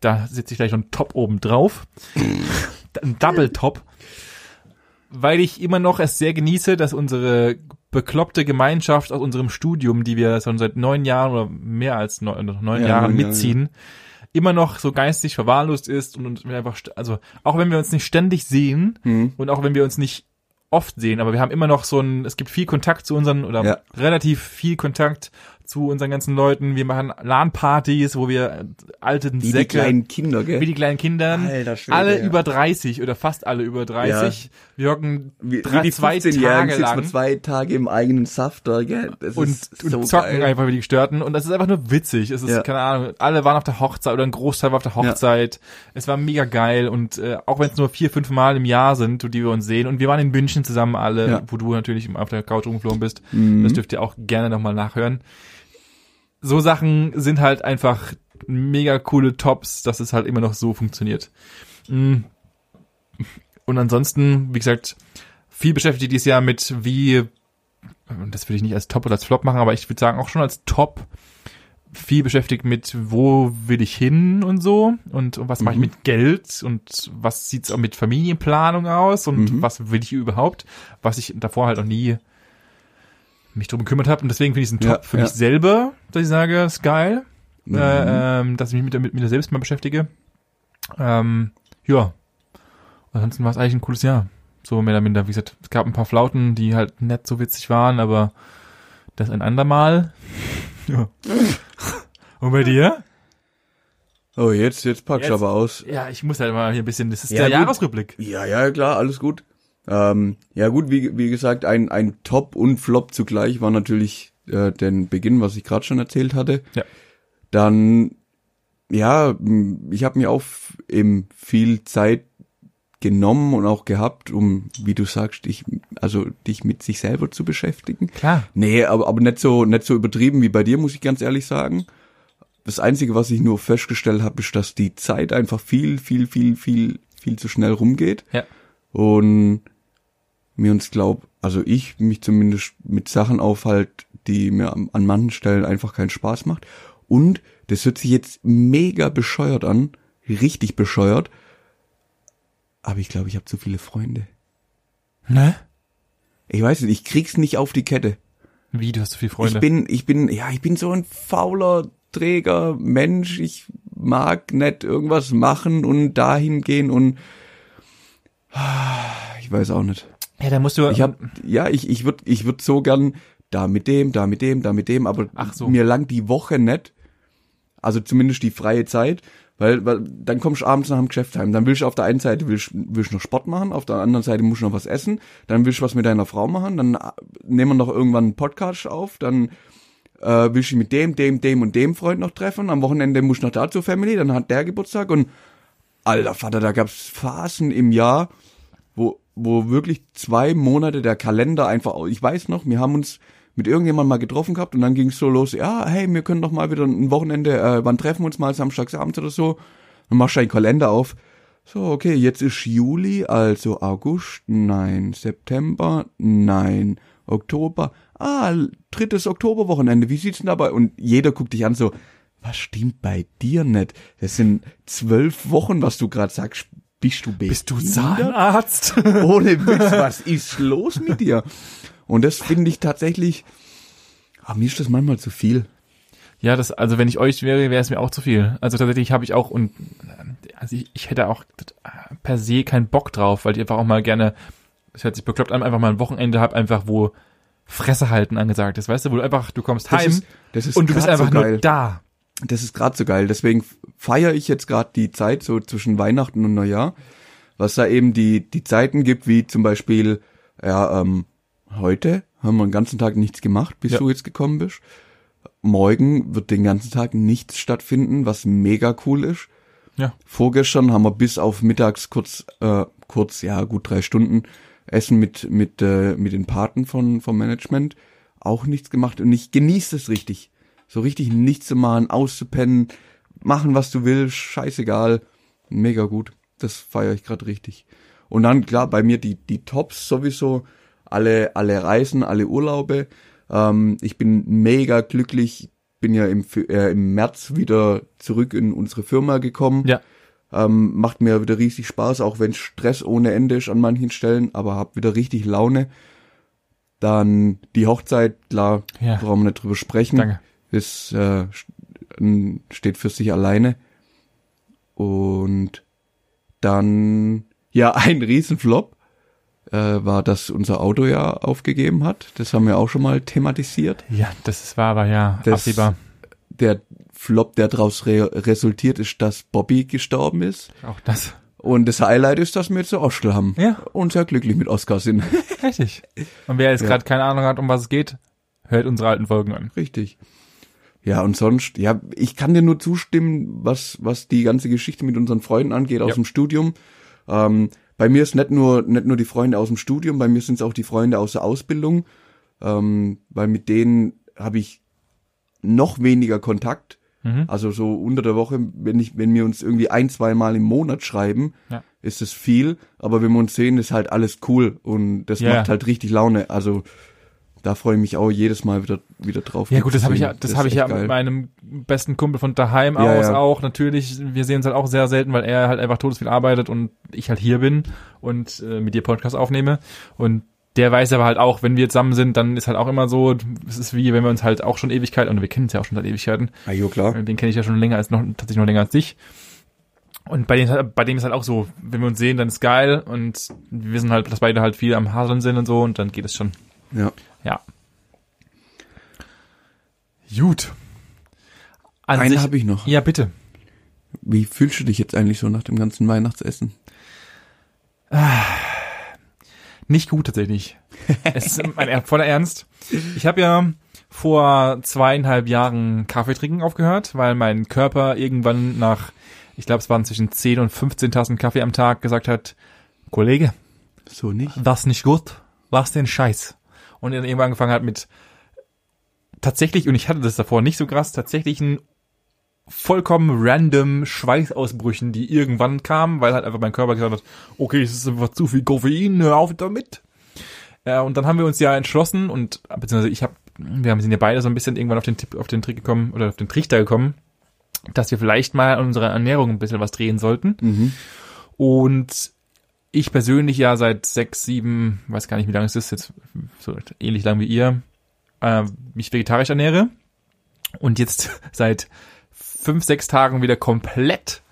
da sitze ich gleich noch ein Top oben drauf. [LAUGHS] ein Double Top. Weil ich immer noch es sehr genieße, dass unsere bekloppte Gemeinschaft aus unserem Studium, die wir schon seit neun Jahren oder mehr als neun, neun Ja, Jahren neun Jahre, mitziehen, immer noch so geistig verwahrlost ist und, und einfach, also auch wenn wir uns nicht ständig sehen Hm. und auch wenn wir uns nicht oft sehen, aber wir haben immer noch so ein, es gibt viel Kontakt zu unseren oder Ja. relativ viel Kontakt zu unseren ganzen Leuten. Wir machen LAN-Partys, wo wir alten Wie die Säcke, kleinen Kinder, gell? wie die kleinen Kindern, Alter Schwede, alle ja. über 30 oder fast alle über 30. Wir hocken Wie, drei, wie die zwei 15-Jährigen Tage lang zwei Tage im eigenen Saft da, gell? Das und, ist und so zocken geil. einfach wie die Gestörten und das ist einfach nur witzig. Es ist, Ja. keine Ahnung, alle waren auf der Hochzeit oder ein Großteil war auf der Hochzeit. Es war mega geil und äh, auch wenn es nur vier, fünf Mal im Jahr sind, die wir uns sehen und wir waren in München zusammen alle, Ja. wo du natürlich auf der Couch rumgeflogen bist. Mhm. Das dürft ihr auch gerne nochmal nachhören. So Sachen sind halt einfach mega coole Tops, dass es halt immer noch so funktioniert. Mm. Und ansonsten, wie gesagt, viel beschäftigt dieses Jahr mit wie, und das würde ich nicht als Top oder als Flop machen, aber ich würde sagen auch schon als Top, viel beschäftigt mit, wo will ich hin und so und, und was mache ich Mhm. mit Geld und was sieht's auch mit Familienplanung aus und Mhm. was will ich überhaupt, was ich davor halt noch nie mich drum gekümmert habe und deswegen finde ich es ein Top Ja, für ja. mich selber, dass ich sage, ist geil, Mhm. äh, ähm, dass ich mich mit, der- mit mir selbst mal beschäftige. Ähm, ja, ansonsten war es eigentlich ein cooles Jahr. So mehr oder minder, wie gesagt, es gab ein paar Flauten, die halt nicht so witzig waren, aber das ein andermal. [LAUGHS] Ja. Und bei dir? Oh, jetzt, jetzt packst du aber aus. Ja, ich muss halt mal hier ein bisschen, das ist Ja, der gut. Jahresrückblick. Ja, ja, klar, alles gut. Ähm, ja gut, wie, wie gesagt, ein, ein Top und Flop zugleich war natürlich äh, den Beginn, was ich gerade schon erzählt hatte. Ja. Dann, ja, ich habe mir auch eben viel Zeit genommen und auch gehabt, um, wie du sagst, dich, also dich mit sich selber zu beschäftigen. Klar. Nee, aber, aber nicht so, nicht so übertrieben wie bei dir, muss ich ganz ehrlich sagen. Das Einzige, was ich nur festgestellt habe, ist, dass die Zeit einfach viel, viel, viel, viel, viel zu schnell rumgeht. Ja. Und mir uns glaub, also ich mich zumindest mit Sachen aufhalt, die mir an, an manchen Stellen einfach keinen Spaß macht. Und das hört sich jetzt mega bescheuert an, richtig bescheuert. Aber ich glaube, ich habe zu viele Freunde. Ne? Ich weiß nicht, ich krieg's nicht auf die Kette. Wie, du hast so viele Freunde. Ich bin, ich bin, ja, ich bin so ein fauler, träger Mensch. Ich mag nicht irgendwas machen und dahin gehen und ah, ich weiß auch nicht. Ja, da musst du. Ich hab, ja, ich, ich würd, ich würd so gern da mit dem, da mit dem, da mit dem, aber so. mir lang die Woche nicht. Also zumindest die freie Zeit, weil, weil dann kommst du abends nach dem Geschäft heim. Dann willst du auf der einen Seite willst, willst du noch Sport machen, auf der anderen Seite musst du noch was essen, dann willst du was mit deiner Frau machen, dann äh, nehmen wir noch irgendwann einen Podcast auf, dann äh, willst du mit dem, dem, dem und dem Freund noch treffen. Am Wochenende musst du noch da zur Family, dann hat der Geburtstag und alter Vater, da gab's Phasen im Jahr, wo, wirklich zwei Monate der Kalender einfach, ich weiß noch, wir haben uns mit irgendjemandem mal getroffen gehabt und dann ging's so los, ja, hey, wir können doch mal wieder ein Wochenende, äh, wann treffen wir uns mal samstagsabends oder so? Dann machst du deinen Kalender auf. So, okay, jetzt ist Juli, also August, nein, September, nein, Oktober, ah, drittes Oktoberwochenende, wie sieht's denn dabei? Und jeder guckt dich an so, was stimmt bei dir nicht? Das sind zwölf Wochen, was du gerade sagst. Bist du bist du behindert? Zahnarzt? [LAUGHS] Ohne Witz, was ist los mit dir? Und das finde ich tatsächlich, ah, mir ist das manchmal zu viel. Ja, das, also wenn ich euch wäre, wäre es mir auch zu viel. Also tatsächlich habe ich auch und also ich, ich hätte auch per se keinen Bock drauf, weil ich einfach auch mal gerne, das hört sich bekloppt an, einfach mal ein Wochenende hab, einfach wo Fresse halten angesagt ist, weißt du, wo du einfach, du kommst Das heim ist, das ist und du bist einfach so nur da. Das ist gerade so geil. Deswegen feiere ich jetzt gerade die Zeit so zwischen Weihnachten und Neujahr, was da eben die die Zeiten gibt, wie zum Beispiel ja ähm, heute haben wir den ganzen Tag nichts gemacht, bis Ja. du jetzt gekommen bist. Morgen wird den ganzen Tag nichts stattfinden, was mega cool ist. Ja. Vorgestern haben wir bis auf mittags kurz, äh, kurz, ja, gut drei Stunden Essen mit, mit, äh, mit den Paten von, vom Management auch nichts gemacht und ich genieße es richtig. So richtig nichts zu machen, auszupennen, machen, was du willst, scheißegal. Mega gut. Das feiere ich gerade richtig. Und dann, klar, bei mir die, die Tops sowieso, alle, alle Reisen, alle Urlaube. Ähm, ich bin mega glücklich, bin ja im, äh, im März wieder zurück in unsere Firma gekommen. Ja. Ähm, macht mir wieder riesig Spaß, auch wenn Stress ohne Ende ist an manchen Stellen, aber hab wieder richtig Laune. Dann die Hochzeit, klar, Ja. brauchen wir nicht drüber sprechen. Danke. Ist, äh, st- steht für sich alleine. Und dann, ja, [LAUGHS] ein Riesenflop äh, war, dass unser Auto ja aufgegeben hat. Das haben wir auch schon mal thematisiert. Ja, das war aber ja Das- absehbar. Der Flop, der daraus re resultiert, ist, dass Bobby gestorben ist. Auch das. Und das Highlight ist, dass wir jetzt eine Ostel haben. Ja. Und sehr glücklich mit Oscar sind. [LAUGHS] Richtig. Und wer jetzt Ja. gerade keine Ahnung hat, um was es geht, hört unsere alten Folgen an. Richtig. Ja, und sonst, ja, ich kann dir nur zustimmen, was, was die ganze Geschichte mit unseren Freunden angeht aus Ja. dem Studium. Ähm, bei mir ist nicht nur, nicht nur die Freunde aus dem Studium, bei mir sind es auch die Freunde aus der Ausbildung, ähm, weil mit denen habe ich noch weniger Kontakt. Mhm. Also so unter der Woche, wenn ich, wenn wir uns irgendwie ein, zwei Mal im Monat schreiben, Ja. ist es viel, aber wenn wir uns sehen, ist halt alles cool und das Ja. macht halt richtig Laune. Also da freue ich mich auch jedes Mal wieder wieder drauf. Ja gut, das habe ich ja, das ist habe ich ja geil. mit meinem besten Kumpel von daheim Ja, aus ja. auch. Natürlich, wir sehen uns halt auch sehr selten, weil er halt einfach todesviel arbeitet und ich halt hier bin und äh, mit dir Podcast aufnehme. Und der weiß aber halt auch, wenn wir zusammen sind, dann ist halt auch immer so, es ist wie, wenn wir uns halt auch schon Ewigkeit, und wir kennen uns ja auch schon seit Ewigkeiten, Ah, jo, klar. den kenne ich ja schon länger als noch, tatsächlich noch länger als dich. Und bei dem, bei dem ist halt auch so, wenn wir uns sehen, dann ist geil und wir wissen halt, dass beide halt viel am Haseln sind und so und dann geht es schon. Ja. Ja. Gut. An Eine habe ich noch. Ja, bitte. Wie fühlst du dich jetzt eigentlich so nach dem ganzen Weihnachtsessen? Nicht gut tatsächlich. [LAUGHS] es ist mein er- voller Ernst. Ich habe ja vor zweieinhalb Jahren Kaffee trinken aufgehört, weil mein Körper irgendwann nach, ich glaube, es waren zwischen 10 und 15 Tassen Kaffee am Tag gesagt hat, Kollege, So nicht? das nicht gut, lass den Scheiß. Und dann irgendwann angefangen hat mit tatsächlich, und ich hatte das davor nicht so krass, tatsächlichen vollkommen random Schweißausbrüchen, die irgendwann kamen, weil halt einfach mein Körper gesagt hat, okay, es ist einfach zu viel Koffein, hör auf damit. Ja, und dann haben wir uns ja entschlossen und beziehungsweise ich habe, wir haben- sind ja beide so ein bisschen irgendwann auf den Tipp, auf den Trick gekommen oder auf den Trichter gekommen, dass wir vielleicht mal an unserer Ernährung ein bisschen was drehen sollten. Mhm. Und ich persönlich ja seit sechs, sieben, weiß gar nicht, wie lange es ist, jetzt so ähnlich lang wie ihr, äh, mich vegetarisch ernähre. Und jetzt [LAUGHS] seit fünf, sechs Tagen wieder komplett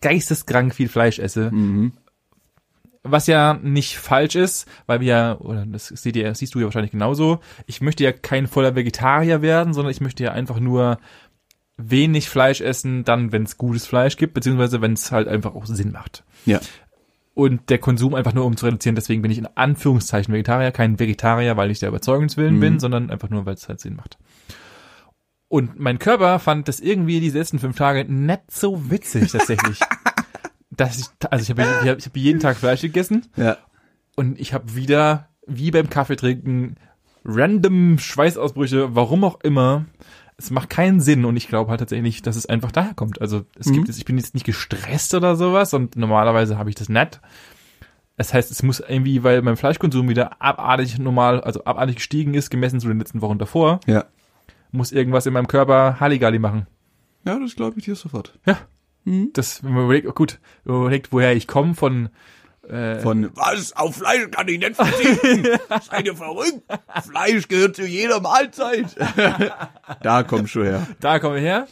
geisteskrank viel Fleisch esse. Mhm. Was ja nicht falsch ist, weil wir ja, oder das seht ihr, siehst du ja wahrscheinlich genauso, ich möchte ja kein voller Vegetarier werden, sondern ich möchte ja einfach nur wenig Fleisch essen, dann, wenn es gutes Fleisch gibt, beziehungsweise wenn es halt einfach auch Sinn macht. Ja. Und der Konsum einfach nur um zu reduzieren, deswegen bin ich in Anführungszeichen Vegetarier, kein Vegetarier, weil ich der Überzeugungswillen Mhm. bin, sondern einfach nur, weil es halt Sinn macht. Und mein Körper fand das irgendwie die letzten fünf Tage nicht so witzig tatsächlich. [LAUGHS] dass ich, also ich habe ich hab, ich hab jeden Tag Fleisch gegessen Ja. und ich habe wieder, wie beim Kaffee trinken, random Schweißausbrüche, warum auch immer. Es macht keinen Sinn und ich glaube halt tatsächlich, dass es einfach daher kommt. Also es Mhm. gibt jetzt, ich bin jetzt nicht gestresst oder sowas und normalerweise habe ich das nicht. Das heißt, es muss irgendwie, weil mein Fleischkonsum wieder abartig normal, also abartig gestiegen ist, gemessen zu den letzten Wochen davor, Ja. muss irgendwas in meinem Körper Halligalli machen. Ja, das glaube ich dir sofort. Ja. Mhm. Das, wenn man überlegt, oh gut, wenn man überlegt, woher ich komme von, äh, Von was? Auf Fleisch kann ich nicht verzichten. [LAUGHS] Seid ihr verrückt? Fleisch gehört zu jeder Mahlzeit. [LAUGHS] da kommst du her. Da kommen wir her.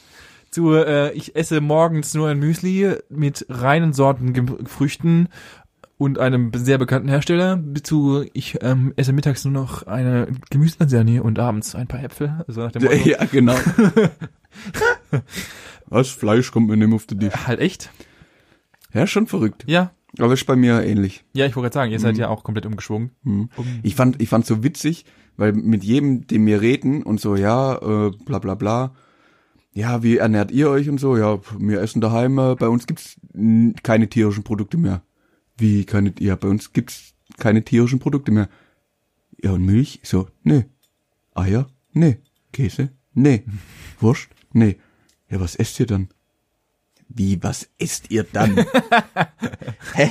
Zu, äh, ich esse morgens nur ein Müsli mit reinen Sorten Früchten und einem sehr bekannten Hersteller. Zu, ich ähm, esse mittags nur noch eine Gemüselasagne und abends ein paar Äpfel. Also nach dem Motto, Ja, genau. [LAUGHS] Was? Fleisch kommt mir nicht auf den Tisch. halt echt? Ja, schon verrückt. Ja. Aber ist bei mir ähnlich. Ja, ich wollte gerade sagen, ihr seid ja auch komplett umgeschwungen. Mhm. Ich fand, ich fand so witzig, weil mit jedem, dem wir reden und so, ja, äh, bla bla bla, ja, wie ernährt ihr euch und so, ja, wir essen daheim, äh, bei uns gibt's keine tierischen Produkte mehr. Wie keine, ja, bei uns gibt's keine tierischen Produkte mehr. Ja, und Milch? So, nee. Eier? Nee. Käse? Nee. [LAUGHS] Wurst? Nee. Ja, was esst ihr dann? Wie, was esst ihr dann? [LAUGHS] Hä?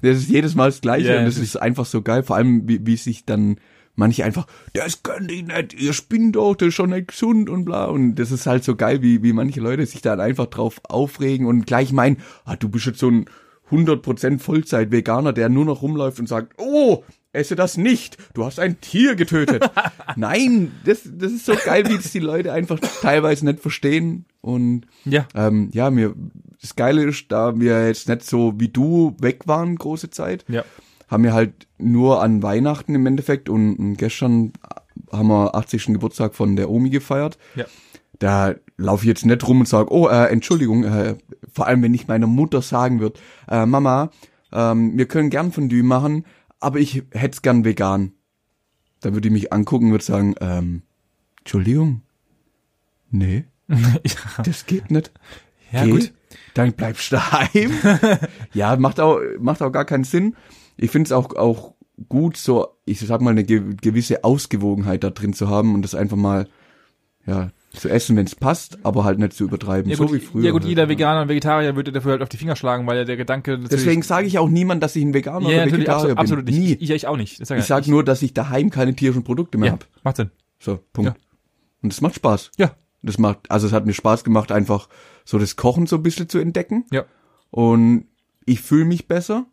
Das ist jedes Mal das Gleiche Ja, und das ist einfach so geil, vor allem wie, wie sich dann manche einfach, das könnt ihr nicht, ihr spinnt doch, das ist schon nicht gesund und bla und das ist halt so geil, wie, wie manche Leute sich dann einfach drauf aufregen und gleich meinen, ah, du bist jetzt so ein 100% Vollzeit-Veganer, der nur noch rumläuft und sagt, oh, esse das nicht, du hast ein Tier getötet. [LAUGHS] Nein, das, das ist so geil, wie das die Leute einfach teilweise nicht verstehen und ja. ähm, ja, mir das Geile ist, da wir jetzt nicht so wie du weg waren große Zeit, Ja. haben wir halt nur an Weihnachten im Endeffekt und, und gestern haben wir 80. Geburtstag von der Omi gefeiert. Ja. Da laufe ich jetzt nicht rum und sage, oh, äh, Entschuldigung, äh, vor allem wenn ich meiner Mutter sagen würde, äh, Mama, ähm, wir können gern Fondue machen, aber ich hätte es gern vegan. Da würde ich mich angucken und würde sagen, ähm, Entschuldigung, nee, [LAUGHS] ja. das geht nicht. Ja, Geh, gut. Dann bleibst [LAUGHS] du daheim. ja, macht auch, macht auch gar keinen Sinn. Ich finde es auch, auch gut, so, ich sag mal, eine ge gewisse Ausgewogenheit da drin zu haben und das einfach mal, ja, zu essen, wenn es passt, aber halt nicht zu übertreiben, Ja so gut, wie früher. ja gut, halt. jeder Veganer und Vegetarier würde dafür halt auf die Finger schlagen, weil ja der Gedanke Deswegen sage ich auch niemand, dass ich ein Veganer ja, oder Vegetarier absolut, bin. absolut Nie. nicht. Ich, ich auch nicht. Sag Ich sage nur, dass ich daheim keine tierischen Produkte mehr ja, hab. macht Sinn. So, Punkt. Ja. Und das macht Spaß. Ja. Das macht, also es hat mir Spaß gemacht, einfach so das Kochen so ein bisschen zu entdecken. Ja. Und ich fühle mich besser.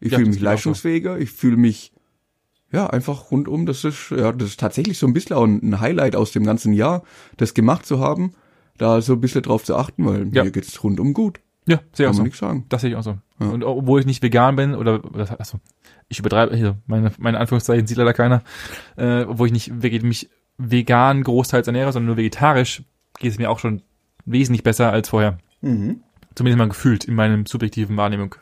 Ich Ja, fühle mich auch so. leistungsfähiger. Ich fühle mich, ja, einfach rundum. Das ist, ja, das ist tatsächlich so ein bisschen auch ein Highlight aus dem ganzen Jahr, das gemacht zu haben, da so ein bisschen drauf zu achten, weil Ja. mir geht's rundum gut. Ja, sehe Kann auch man so. nichts sagen. Das sehe ich auch so. Ja. Und obwohl ich nicht vegan bin, oder, also, ich übertreibe, hier, meine, meine Anführungszeichen sieht leider keiner, äh, obwohl ich nicht mich vegan großteils ernähre, sondern nur vegetarisch, geht es mir auch schon wesentlich besser als vorher. Mhm. Zumindest mal gefühlt in meinem subjektiven Wahrnehmung.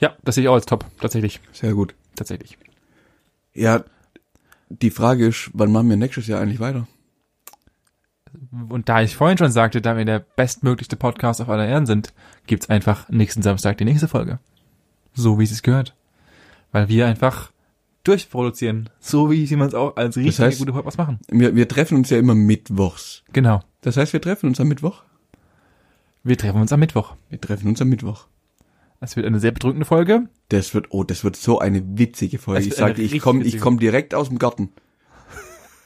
Ja, das sehe ich auch als top. Tatsächlich. Sehr gut. Tatsächlich. Ja, die Frage ist, wann machen wir nächstes Jahr eigentlich weiter? Und da ich vorhin schon sagte, da wir der bestmöglichste Podcast auf aller Erden sind, gibt's einfach nächsten Samstag die nächste Folge. So wie es gehört. Weil wir einfach durchproduzieren. So wie sie man es auch als richtig heißt- gute Podcast machen. Wir, wir treffen uns ja immer mittwochs. Genau. Das heißt, wir treffen uns am Mittwoch? Wir treffen uns am Mittwoch. Wir treffen uns am Mittwoch. Es wird eine sehr bedrückende Folge. Das wird, oh, das wird so eine witzige Folge. Ich sagte, ich komme, ich komme direkt aus dem Garten.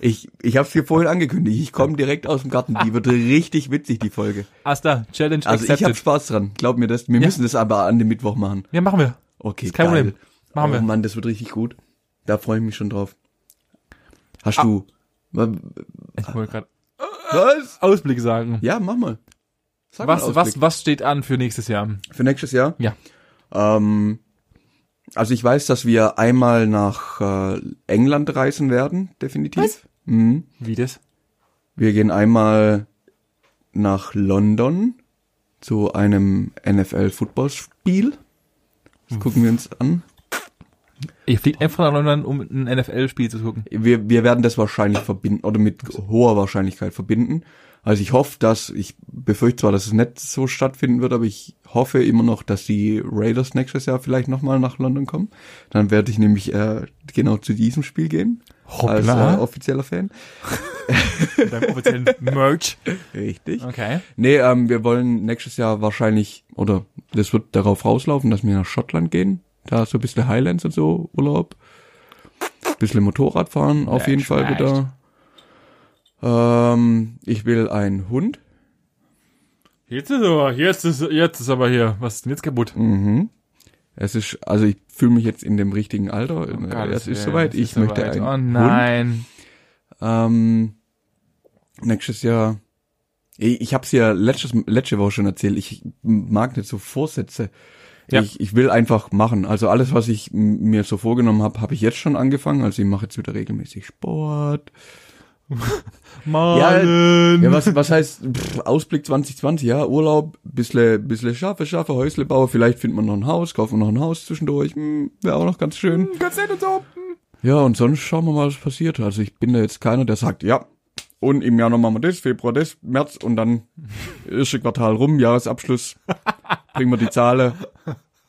Ich, ich habe es dir vorhin angekündigt. Ich komme direkt aus dem Garten. Die wird richtig witzig, die Folge. Asta, Challenge Also ich habe accepted. Spaß dran. Glaub mir das. Wir Ja. müssen das aber an dem Mittwoch machen. Ja, machen wir. Okay, Ist kein geil. Problem. Machen oh wir. Mann, das wird richtig gut. Da freue ich mich schon drauf. Hast Ah. du? Ich wollte gerade Was? Ausblick sagen. Ja, mach mal. Sag Was, was, was steht an für nächstes Jahr? Für nächstes Jahr? Ja. Ähm, also ich weiß, dass wir einmal nach äh, England reisen werden, definitiv. Was? Mhm. Wie das? Wir gehen einmal nach London zu einem NFL-Footballspiel. Das gucken wir uns an. Ihr fliegt einfach nach London, um ein NFL-Spiel zu gucken. Wir, wir werden das wahrscheinlich verbinden oder mit hoher Wahrscheinlichkeit verbinden. Also ich hoffe, dass, ich befürchte zwar, dass es nicht so stattfinden wird, aber ich hoffe immer noch, dass die Raiders nächstes Jahr vielleicht nochmal nach London kommen. Dann werde ich nämlich äh, genau zu diesem Spiel gehen. Als äh, Hoppla. offizieller Fan. [LAUGHS] Deinem offiziellen Merch. Richtig. Okay. Nee, ähm, wir wollen nächstes Jahr wahrscheinlich, oder das wird darauf rauslaufen, dass wir nach Schottland gehen. Da so ein bisschen Highlands und so Urlaub. Ein bisschen Motorrad fahren auf jeden Fall schlecht. wieder. Ähm, ich will einen Hund. Jetzt ist aber, jetzt ist, jetzt ist aber hier, was ist denn jetzt kaputt? Mhm. Es ist, also ich fühle mich jetzt in dem richtigen Alter. Oh es ist soweit. Ich möchte einen Oh Hund. nein. Ähm, nächstes Jahr. Ich, habe es ja letztes, letzte Woche schon erzählt. Ich mag nicht so Vorsätze. Ja. Ich, ich will einfach machen. Also alles, was ich mir so vorgenommen habe, habe ich jetzt schon angefangen. Also ich mache jetzt wieder regelmäßig Sport. [LAUGHS] Malen. Ja, was, was heißt pff, Ausblick 2020? Ja, Urlaub, bissle, bissle schaffe, schaffe, Häusle baue. Vielleicht findet man noch ein Haus, kaufen wir noch ein Haus zwischendurch. Wäre auch noch ganz schön. Ganz nett und so. Ja, und sonst schauen wir mal, was passiert. Also ich bin da jetzt keiner, der sagt, ja, und im Januar machen wir das, Februar das, März und dann [LAUGHS] erste Quartal rum, Jahresabschluss, [LAUGHS] bringen wir die Zahlen.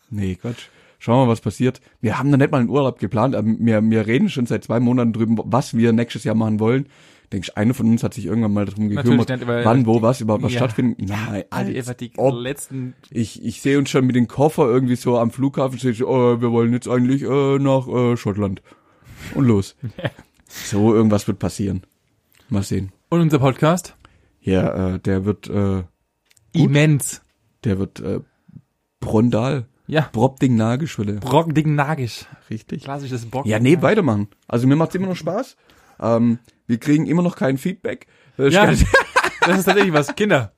Nee, Quatsch. Schauen wir mal, was passiert. Wir haben da nicht mal einen Urlaub geplant, aber wir, wir reden schon seit zwei Monaten drüber, was wir nächstes Jahr machen wollen. Denkst du, einer von uns hat sich irgendwann mal darum gekümmert, nicht, wann, wo, was überhaupt was Ja. stattfindet? Nein, einfach die ob. letzten, Ich, ich sehe uns schon mit den Koffer irgendwie so am Flughafen, steht so, oh, wir wollen jetzt eigentlich äh, nach äh, Schottland. Und los. [LAUGHS] so, irgendwas wird passieren. Mal sehen. und unser Podcast? Ja, äh, der wird, äh, Immens. der wird äh, Brondal. Ja. Brobding Nagelschwelle. Brockding nagisch. Richtig. Klassisches Bock. Ja, nee, weitermachen. Also mir macht's immer noch Spaß. Ähm, wir kriegen immer noch kein Feedback. Das ist Ja, ganz- [LAUGHS] das ist tatsächlich was. Kinder,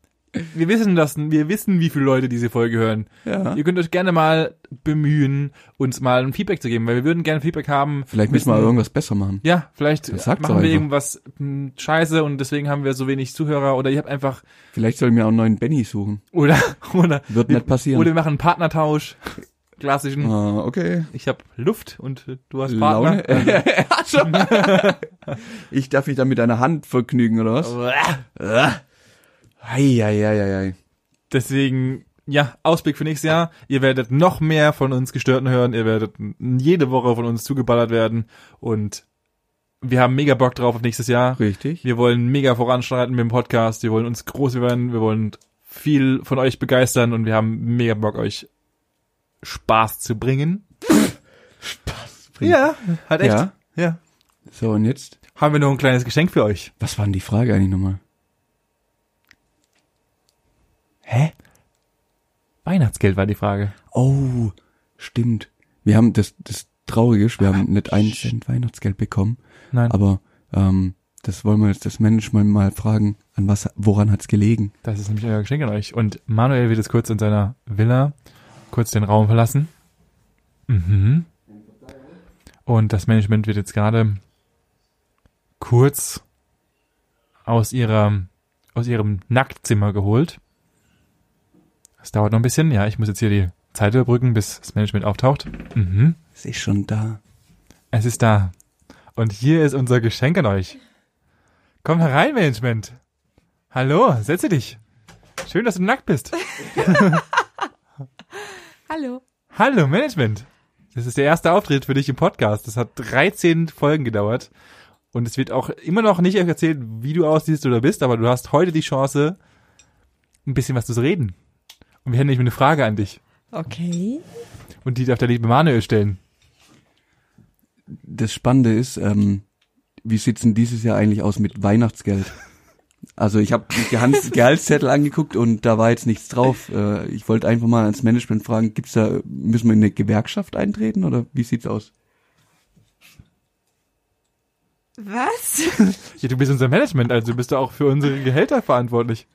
wir wissen das, wir wissen, wie viele Leute diese Folge hören. ja. Ihr könnt euch gerne mal bemühen, uns mal ein Feedback zu geben, weil wir würden gerne Feedback haben. Vielleicht müssen wir irgendwas besser machen. Ja, vielleicht machen wir irgendwas hm, scheiße und deswegen haben wir so wenig Zuhörer oder ihr habt einfach Vielleicht sollen wir auch einen neuen Benny suchen. oder [LAUGHS] oder Wird wir, nicht passieren. oder wir machen einen Partnertausch. Klassischen. Ah, okay. Ich habe Luft und du hast Partner. Laune. [LAUGHS] [LAUGHS] Ich darf mich da mit einer Hand vergnügen, oder was? Eieieiei. Deswegen, ja, Ausblick für nächstes Jahr. Ihr werdet noch mehr von uns Gestörten hören. Ihr werdet jede Woche von uns zugeballert werden. Und wir haben mega Bock drauf auf nächstes Jahr. Richtig. Wir wollen mega voranschreiten mit dem Podcast. Wir wollen uns groß werden. Wir wollen viel von euch begeistern. Und wir haben mega Bock, euch Spaß zu bringen. [LAUGHS] bringen. Ja, hat echt. Ja. ja. So, und jetzt? Haben wir noch ein kleines Geschenk für euch. Was war denn die Frage eigentlich nochmal? Hä? Weihnachtsgeld war die Frage. Oh, stimmt. Wir haben das, das Traurige ist, wir haben nicht einen Cent Weihnachtsgeld bekommen, Nein, aber ähm, das wollen wir jetzt das Management mal fragen, an was, woran hat's gelegen? das ist nämlich euer Geschenk an euch. Und Manuel wird jetzt kurz in seiner Villa kurz den Raum verlassen. Mhm. Und das Management wird jetzt gerade kurz aus ihrer, aus ihrem Nacktzimmer geholt. Das dauert noch ein bisschen. Ja, ich muss jetzt hier die Zeit überbrücken, bis das Management auftaucht. Mhm. Es ist schon da. Es ist da. Und hier ist unser Geschenk an euch. Komm herein, Management. Hallo, setze dich. Schön, dass du nackt bist. [LAUGHS] Hallo. Hallo, Management. Das ist der erste Auftritt für dich im Podcast. Das hat 13 Folgen gedauert. Und es wird auch immer noch nicht erzählt, wie du aussiehst oder bist, aber du hast heute die Chance, ein bisschen was zu reden. Und wir hätten nämlich eine Frage an dich. Okay. Und die darf der liebe Manuel stellen. Das Spannende ist, ähm, wie sieht's denn dieses Jahr eigentlich aus mit Weihnachtsgeld? [LAUGHS] Also ich habe Gehans- Gehaltszettel angeguckt und da war jetzt nichts drauf. Äh, ich wollte einfach mal ans Management fragen, gibt's da, müssen wir in eine Gewerkschaft eintreten oder wie sieht's aus? Was? [LAUGHS] Ja, du bist unser Management, also bist du auch für unsere Gehälter verantwortlich.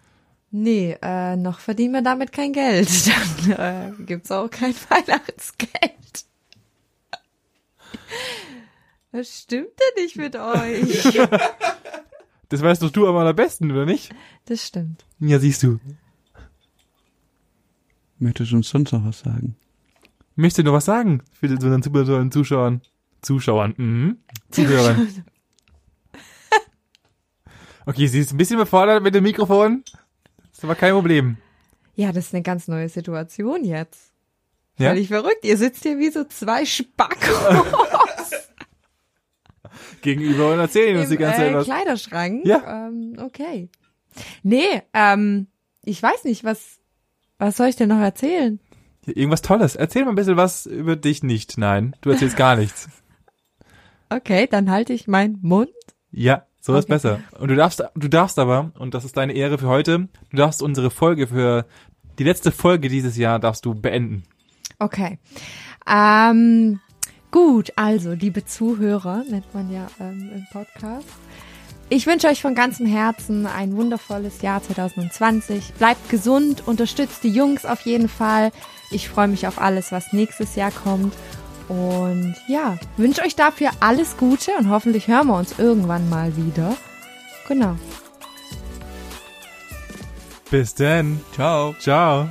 Nee, äh, noch verdienen wir damit kein Geld. [LAUGHS] Dann äh, gibt's auch kein [LAUGHS] Weihnachtsgeld. Was stimmt denn nicht mit euch? Das weißt doch du am allerbesten, oder nicht? Das stimmt. Ja, siehst du. Möchtest du uns sonst noch was sagen? Möchtest du noch was sagen für einen super tollen Zuschauern? Zuschauern, mhm. Zuhörern. [LAUGHS] Okay, sie ist ein bisschen überfordert mit dem Mikrofon. Ist aber kein Problem. Ja, das ist eine ganz neue Situation jetzt. Ja? Völlig verrückt. Ihr sitzt hier wie so zwei Spackos [LAUGHS] Gegenüber und erzählen uns die ganze Zeit äh, was. Kleiderschrank. Ja. Ähm, okay. Nee, ähm, ich weiß nicht, was, was soll ich denn noch erzählen? Irgendwas Tolles. Erzähl mal ein bisschen was über dich nicht. Nein, du erzählst gar nichts. [LAUGHS] Okay, dann halte ich meinen Mund. Ja, so ist Okay. besser. Und du darfst, du darfst aber, und das ist deine Ehre für heute, du darfst unsere Folge für die letzte Folge dieses Jahr darfst du beenden. Okay. Ähm, gut, also, liebe Zuhörer, nennt man ja ähm, im Podcast. Ich wünsche euch von ganzem Herzen ein wundervolles Jahr 2020. Bleibt gesund, unterstützt die Jungs auf jeden Fall. Ich freue mich auf alles, was nächstes Jahr kommt. Und ja, wünsche euch dafür alles Gute und hoffentlich hören wir uns irgendwann mal wieder. Genau. Bis denn. Ciao. Ciao.